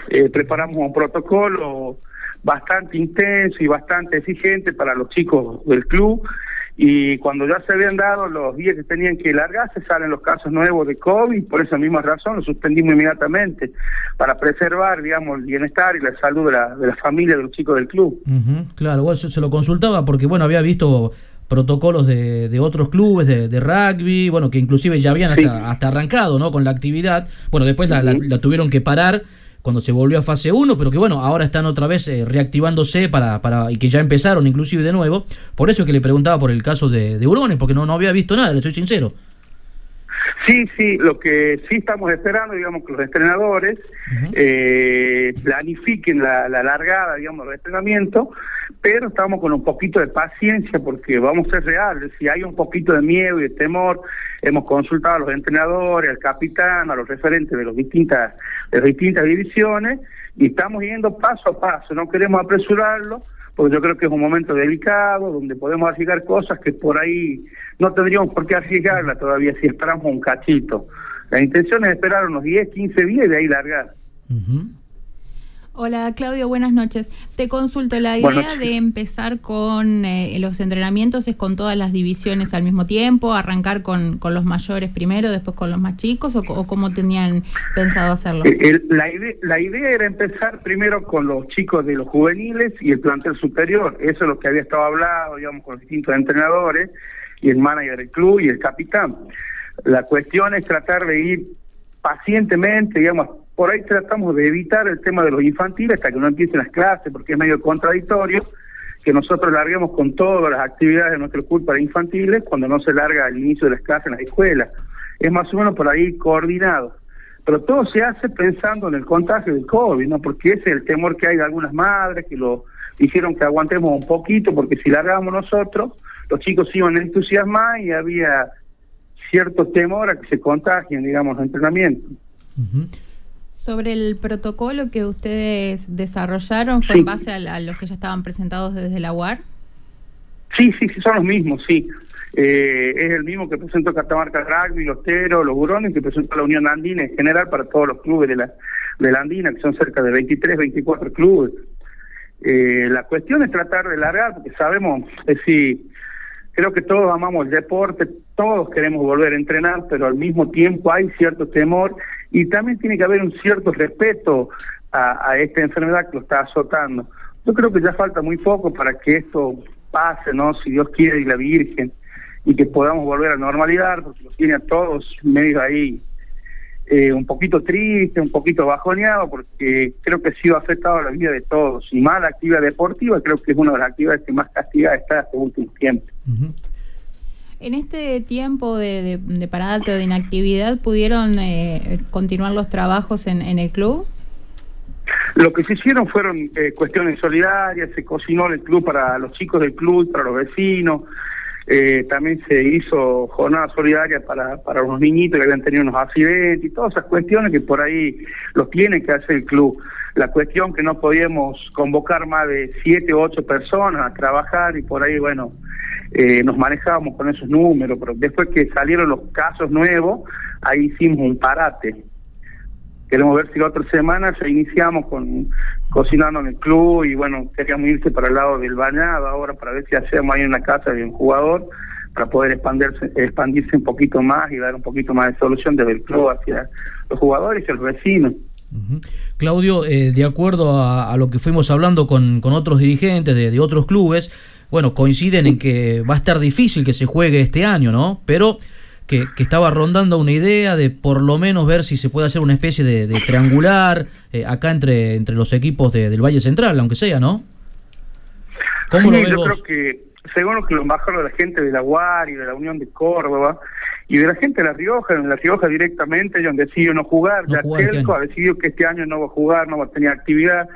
eh, preparamos un protocolo bastante intenso y bastante exigente para los chicos del club y cuando ya se habían dado los días que tenían que largarse, salen los casos nuevos de COVID, por esa misma razón lo suspendimos inmediatamente, para preservar, digamos, el bienestar y la salud de la, de la familia de los chicos del club. claro, bueno, se lo consultaba porque, bueno, había visto protocolos de, de otros clubes de, rugby, bueno, que inclusive ya habían hasta, arrancado, ¿no?, con la actividad, bueno, después la tuvieron que parar cuando se volvió a fase 1, pero que bueno, ahora están otra vez eh, reactivándose para, para, y que ya empezaron inclusive de nuevo. Por eso es que le preguntaba por el caso de, de porque no, no había visto nada, le soy sincero. Sí, sí, lo que sí estamos esperando, digamos, que los entrenadores eh, planifiquen la, la, largada, digamos, del entrenamiento, pero estamos con un poquito de paciencia porque vamos a ser reales. Si hay un poquito de miedo y de temor, hemos consultado a los entrenadores, al capitán, a los referentes de, los distintas, de las distintas divisiones y estamos yendo paso a paso, no queremos apresurarlo porque yo creo que es un momento delicado, donde podemos arriesgar cosas que por ahí no tendríamos por qué arriesgarla todavía si esperamos un cachito. La intención es esperar unos 10, 15 días y de ahí largar. Hola Claudio, buenas noches. Te consulto, la idea de empezar con eh, los entrenamientos es con todas las divisiones al mismo tiempo, arrancar con, con los mayores primero, después con los más chicos, o, cómo tenían pensado hacerlo? Eh, la, idea, la idea era empezar primero con los chicos de los juveniles y el plantel superior, eso es lo que había estado hablado, digamos, con los distintos entrenadores y el manager del club y el capitán. La cuestión es tratar de ir pacientemente, digamos, por ahí tratamos de evitar el tema de los infantiles hasta que no empiecen las clases, porque es medio contradictorio que nosotros larguemos con todas las actividades de nuestro club para infantiles cuando no se larga el inicio de las clases en las escuelas. Es más o menos por ahí coordinado. Pero todo se hace pensando en el contagio del COVID, ¿no? Porque ese es el temor que hay de algunas madres que lo hicieron que aguantemos un poquito, porque si largamos nosotros, los chicos iban a entusiasmar y había cierto temor a que se contagien, digamos, los entrenamientos. Sobre el protocolo que ustedes desarrollaron, ¿fue en base a, los que ya estaban presentados desde la UAR? Sí, sí, sí, son los mismos, sí. Eh, es el mismo que presentó Catamarca Rugby, los Teros, los Burones, que presentó la Unión Andina en general para todos los clubes de la, de la Andina, que son cerca de 23, 24 clubes. Eh, la cuestión es tratar de largar, porque sabemos, es decir, creo que todos amamos el deporte, todos queremos volver a entrenar, pero al mismo tiempo hay cierto temor y también tiene que haber un cierto respeto a, esta enfermedad que lo está azotando. Yo creo que ya falta muy poco para que esto pase, ¿no? Si Dios quiere y la Virgen, y que podamos volver a normalidad, porque los tiene a todos medio ahí eh, un poquito triste, un poquito bajoneado, porque creo que ha sido afectado a la vida de todos. Y más la actividad deportiva, creo que es una de las actividades que más castigada está este último tiempo. En este tiempo de, de, parate o de inactividad, ¿pudieron eh, continuar los trabajos en, el club? Lo que se hicieron fueron eh, cuestiones solidarias, se cocinó el club para los chicos del club, para los vecinos, eh, también se hizo jornada solidaria para, para los niñitos que habían tenido unos accidentes y todas esas cuestiones que por ahí los tiene que hacer el club. La cuestión que no podíamos convocar más de siete u ocho personas a trabajar y por ahí, bueno, eh, nos manejábamos con esos números, pero después que salieron los casos nuevos, ahí hicimos un parate. Queremos ver si la otra semana se iniciamos con cocinando en el club y bueno, queríamos irse para el lado del bañado ahora para ver si hacemos ahí una casa de un jugador para poder expandirse, expandirse un poquito más y dar un poquito más de solución desde el club hacia los jugadores y los vecinos. Claudio, eh, de acuerdo a, lo que fuimos hablando con, con otros dirigentes de, de otros clubes, bueno, coinciden en que va a estar difícil que se juegue este año, ¿no? Pero que, estaba rondando una idea de por lo menos ver si se puede hacer una especie de, triangular eh, acá entre, entre los equipos del Valle Central, aunque sea, ¿no? ¿Cómo lo ves yo creo que, según lo que lo bajaron la gente de la UAR y de la Unión de Córdoba, y de la gente de La Rioja, en La Rioja directamente ellos han decidido no jugar, ya este ha decidido que este año no va a jugar, no va a tener actividad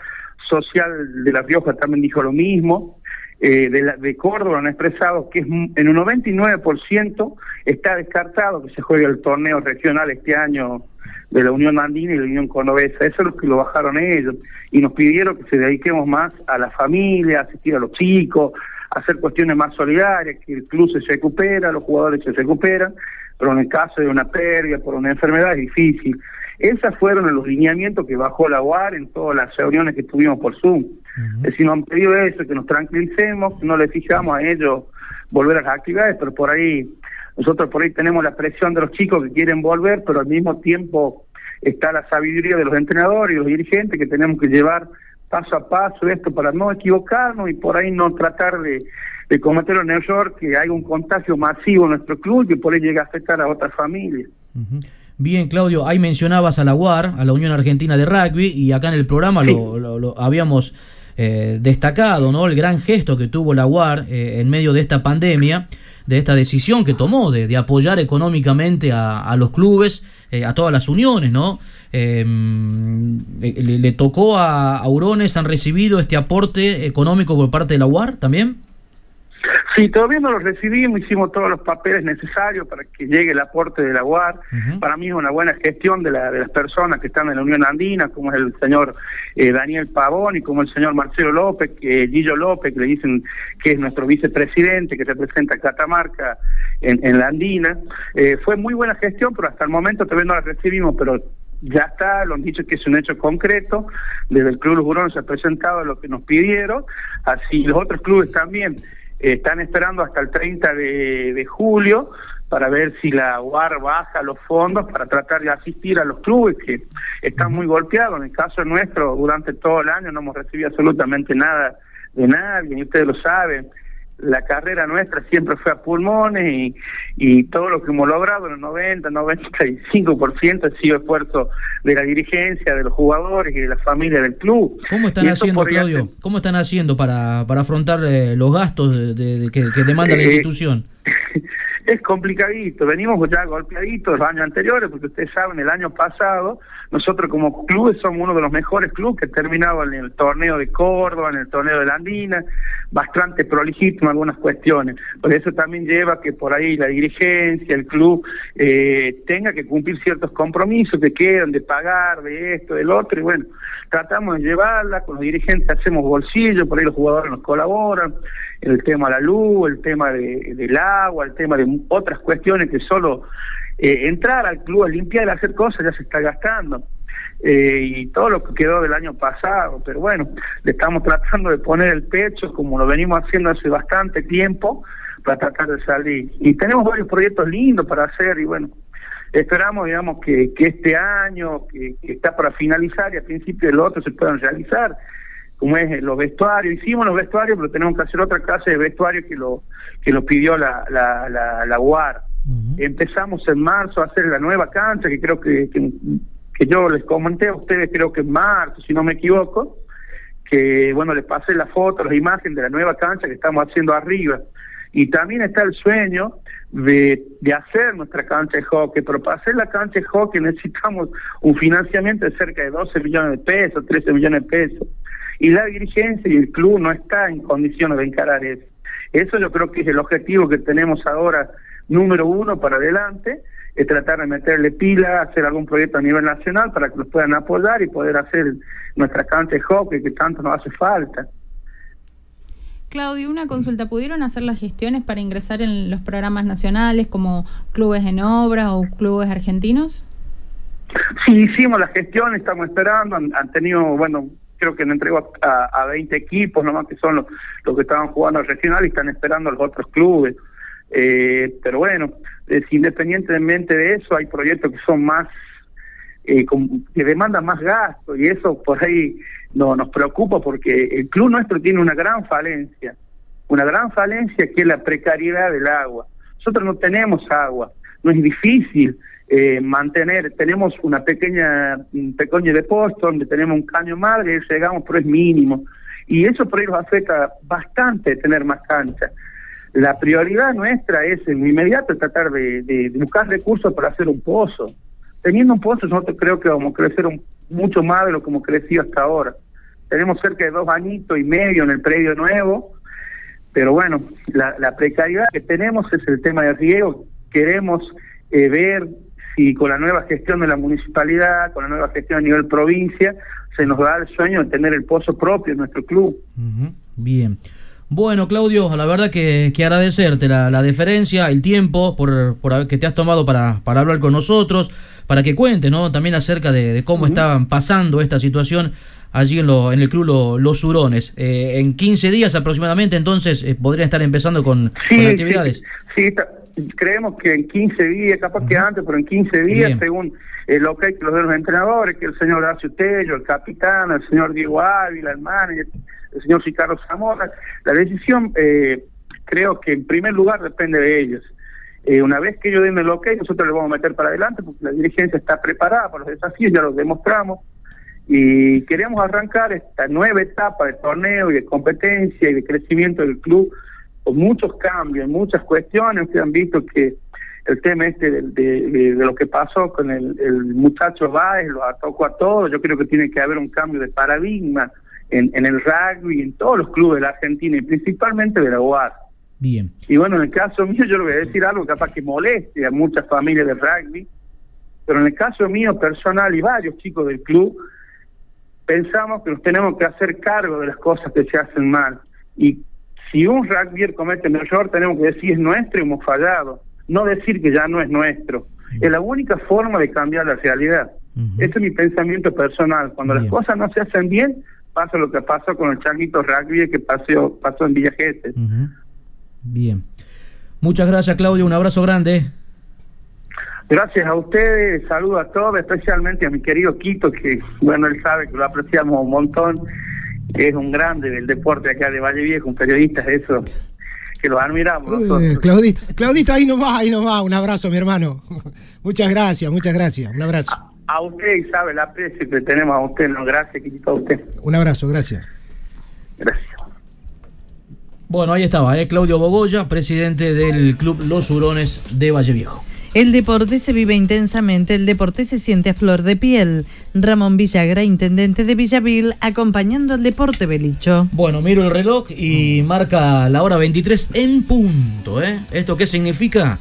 social de La Rioja también dijo lo mismo, eh, de, la, de Córdoba han expresado que es, en un 99% está descartado que se juegue el torneo regional este año de la Unión Andina y la Unión Cordobesa. Eso es lo que lo bajaron ellos. Y nos pidieron que se dediquemos más a la familia, asistir a los chicos, hacer cuestiones más solidarias, que el club se recupera, los jugadores se recuperan, pero en el caso de una pérdida por una enfermedad es difícil. Esos fueron los lineamientos que bajó la UAR en todas las reuniones que tuvimos por Zoom. Es decir, nos han pedido eso, que nos tranquilicemos, que no le fijamos a ellos volver a las actividades, pero por ahí, nosotros por ahí tenemos la presión de los chicos que quieren volver, pero al mismo tiempo está la sabiduría de los entrenadores y los dirigentes que tenemos que llevar paso a paso esto para no equivocarnos y por ahí no tratar de, de cometer un error que haya un contagio masivo en nuestro club y que por ahí llegue a afectar a otras familias. Bien, Claudio, ahí mencionabas a la UAR, a la Unión Argentina de Rugby, y acá en el programa lo, habíamos eh, destacado, ¿no? El gran gesto que tuvo la UAR eh, en medio de esta pandemia, de esta decisión que tomó de, apoyar económicamente a, los clubes, eh, a todas las uniones, ¿no? Em, le, tocó a Aurones, han recibido este aporte económico por parte de la UAR también? Sí, todavía no lo recibimos, hicimos todos los papeles necesarios para que llegue el aporte de la UAR. Para mí es una buena gestión de, la, de las personas que están en la Unión Andina, como es el señor eh, Daniel Pavón y como el señor Marcelo López, que Gillo López, que le dicen que es nuestro vicepresidente, que representa a Catamarca en, la Andina. Eh, fue muy buena gestión, pero hasta el momento todavía no la recibimos, pero ya está, lo han dicho que es un hecho concreto, desde el Club Los se ha presentado lo que nos pidieron, así los otros clubes también están esperando hasta el 30 de, julio para ver si la UAR baja los fondos para tratar de asistir a los clubes que están muy golpeados. En el caso nuestro, durante todo el año no hemos recibido absolutamente nada de nadie, y ustedes lo saben la carrera nuestra siempre fue a pulmones y, y todo lo que hemos logrado en el 90, 95% ha sido esfuerzo de la dirigencia, de los jugadores y de la familia del club. ¿Cómo están haciendo, Claudio? ¿Cómo están haciendo para, para afrontar eh, los gastos de, que, demanda la eh, institución? [laughs] es complicadito, venimos ya golpeaditos los años anteriores, porque ustedes saben, el año pasado, nosotros como clubes somos uno de los mejores clubes que terminaban en el torneo de Córdoba, en el torneo de la Andina, bastante prolijito en algunas cuestiones. Por eso también lleva que por ahí la dirigencia, el club, eh, tenga que cumplir ciertos compromisos que quedan de pagar, de esto, del otro, y bueno, tratamos de llevarla, con los dirigentes hacemos bolsillo, por ahí los jugadores nos colaboran, el tema de la luz, el tema de, del agua, el tema de otras cuestiones que solo eh, entrar al club a limpiar y hacer cosas ya se está gastando. Eh, y todo lo que quedó del año pasado, pero bueno, le estamos tratando de poner el pecho como lo venimos haciendo hace bastante tiempo para tratar de salir. Y tenemos varios proyectos lindos para hacer y bueno, esperamos, digamos, que, que este año, que, está para finalizar y a principio del otro se puedan realizar como es los vestuarios. Hicimos los vestuarios, pero tenemos que hacer otra clase de vestuario que lo que lo pidió la, la, la, la UAR. Empezamos en marzo a hacer la nueva cancha, que creo que, que, yo les comenté a ustedes, creo que en marzo, si no me equivoco, que bueno, les pasé la foto, las imágenes de la nueva cancha que estamos haciendo arriba. Y también está el sueño de, de hacer nuestra cancha de hockey, pero para hacer la cancha de hockey necesitamos un financiamiento de cerca de 12 millones de pesos, 13 millones de pesos y la dirigencia y el club no está en condiciones de encarar eso. Eso yo creo que es el objetivo que tenemos ahora número uno para adelante, es tratar de meterle pila, hacer algún proyecto a nivel nacional para que nos puedan apoyar y poder hacer nuestra cancha de hockey que tanto nos hace falta. Claudio, una consulta. ¿Pudieron hacer las gestiones para ingresar en los programas nacionales como clubes en obra o clubes argentinos? Sí, hicimos la gestión, estamos esperando, han, han tenido, bueno, creo que me entregó a, a 20 equipos nomás que son los, los que estaban jugando al regional y están esperando los otros clubes. Eh, pero bueno, independientemente de eso, hay proyectos que son más, eh, que demandan más gasto y eso por ahí no, nos preocupa porque el club nuestro tiene una gran falencia, una gran falencia que es la precariedad del agua. Nosotros no tenemos agua, no es difícil eh, mantener, tenemos una pequeña, un pequeño depósito donde tenemos un caño madre, llegamos, pero es mínimo. Y eso por ahí nos afecta bastante tener más cancha. La prioridad nuestra es en inmediato tratar de, buscar recursos para hacer un pozo. Teniendo un pozo, nosotros creo que vamos a crecer mucho más de lo que hemos crecido hasta ahora. Tenemos cerca de dos añitos y medio en el predio nuevo, pero bueno, la, precariedad que tenemos es el tema de riego. Queremos eh, ver y con la nueva gestión de la municipalidad, con la nueva gestión a nivel provincia, se nos da el sueño de tener el pozo propio en nuestro club. Bien. Bueno, Claudio, la verdad que, que agradecerte la, la, deferencia, el tiempo por, por que te has tomado para, para hablar con nosotros, para que cuentes ¿no? también acerca de, cómo estaban pasando esta situación allí en, lo, en el club Los Hurones. Eh, en 15 días aproximadamente, entonces, eh, podrían estar empezando con, actividades. Sí, sí creemos que en 15 días, capaz que antes, pero en 15 días, según el ok que los de los entrenadores, que el señor Horacio Tello, el capitán, el señor Diego Ávila, el manager, el señor Ricardo Zamora, la decisión eh, creo que en primer lugar depende de ellos. Eh, una vez que ellos den el ok, nosotros le vamos a meter para adelante porque la dirigencia está preparada para los desafíos, ya los demostramos y queremos arrancar esta nueva etapa de torneo y de competencia y de crecimiento del club con muchos cambios, muchas cuestiones. que han visto que el tema este de, lo que pasó con el, el muchacho Báez lo atacó a todos. Yo creo que tiene que haber un cambio de paradigma en, en el rugby, en todos los clubes de la Argentina y principalmente de la UAR. Bien. Y bueno, en el caso mío, yo le voy a decir algo capaz que moleste a muchas familias de rugby, pero en el caso mío personal y varios chicos del club, pensamos que nos tenemos que hacer cargo de las cosas que se hacen mal. Y si un rugby comete un error, tenemos que decir es nuestro y hemos fallado, no decir que ya no es nuestro. Es la única forma de cambiar la realidad. Ese es mi pensamiento personal. Cuando las cosas no se hacen bien, pasa lo que pasó con el changuito rugby que pasó, pasó en Villa Bien. Muchas gracias, Claudio. Un abrazo grande. Gracias a ustedes, saludo a todos, especialmente a mi querido Quito, que bueno, él sabe que lo apreciamos un montón es un grande del deporte acá de Valle Viejo, un periodista eso, que lo admiramos. Claudita, Claudita, ahí nomás, ahí nomás, un abrazo, mi hermano. [laughs] muchas gracias, muchas gracias, un abrazo. A, usted, sabe la aprecio que tenemos a usted, no, gracias, a usted. Un abrazo, gracias. Gracias. Bueno, ahí estaba, ¿eh? Claudio Bogoya, presidente del club Los Hurones de Valle Viejo. El deporte se vive intensamente, el deporte se siente a flor de piel. Ramón Villagra, intendente de Villavil, acompañando al deporte Belicho. Bueno, miro el reloj y marca la hora 23 en punto. ¿eh? ¿Esto qué significa?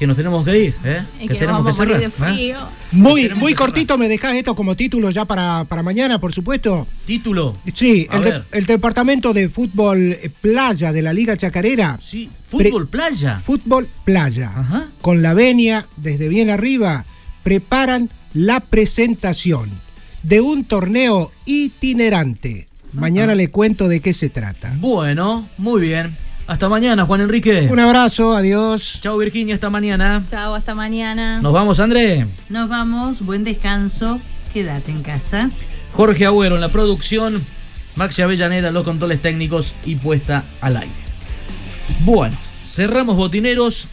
Que nos tenemos que ir, ¿eh? que, tenemos que cerrar. De ¿eh? frío. Muy, muy cortito, me dejás esto como título ya para, para mañana, por supuesto. ¿Título? Sí, el, el, departamento de fútbol playa de la Liga Chacarera. Sí, fútbol playa. Fútbol playa. Ajá. Con la venia desde bien arriba, preparan la presentación de un torneo itinerante. Mañana le cuento de qué se trata. Bueno, muy bien. Hasta mañana, Juan Enrique. Un abrazo, adiós. Chao, Virginia, hasta mañana. Chao, hasta mañana. Nos vamos, André. Nos vamos, buen descanso, quédate en casa. Jorge Agüero en la producción, Maxi Avellaneda los controles técnicos y puesta al aire. Bueno, cerramos botineros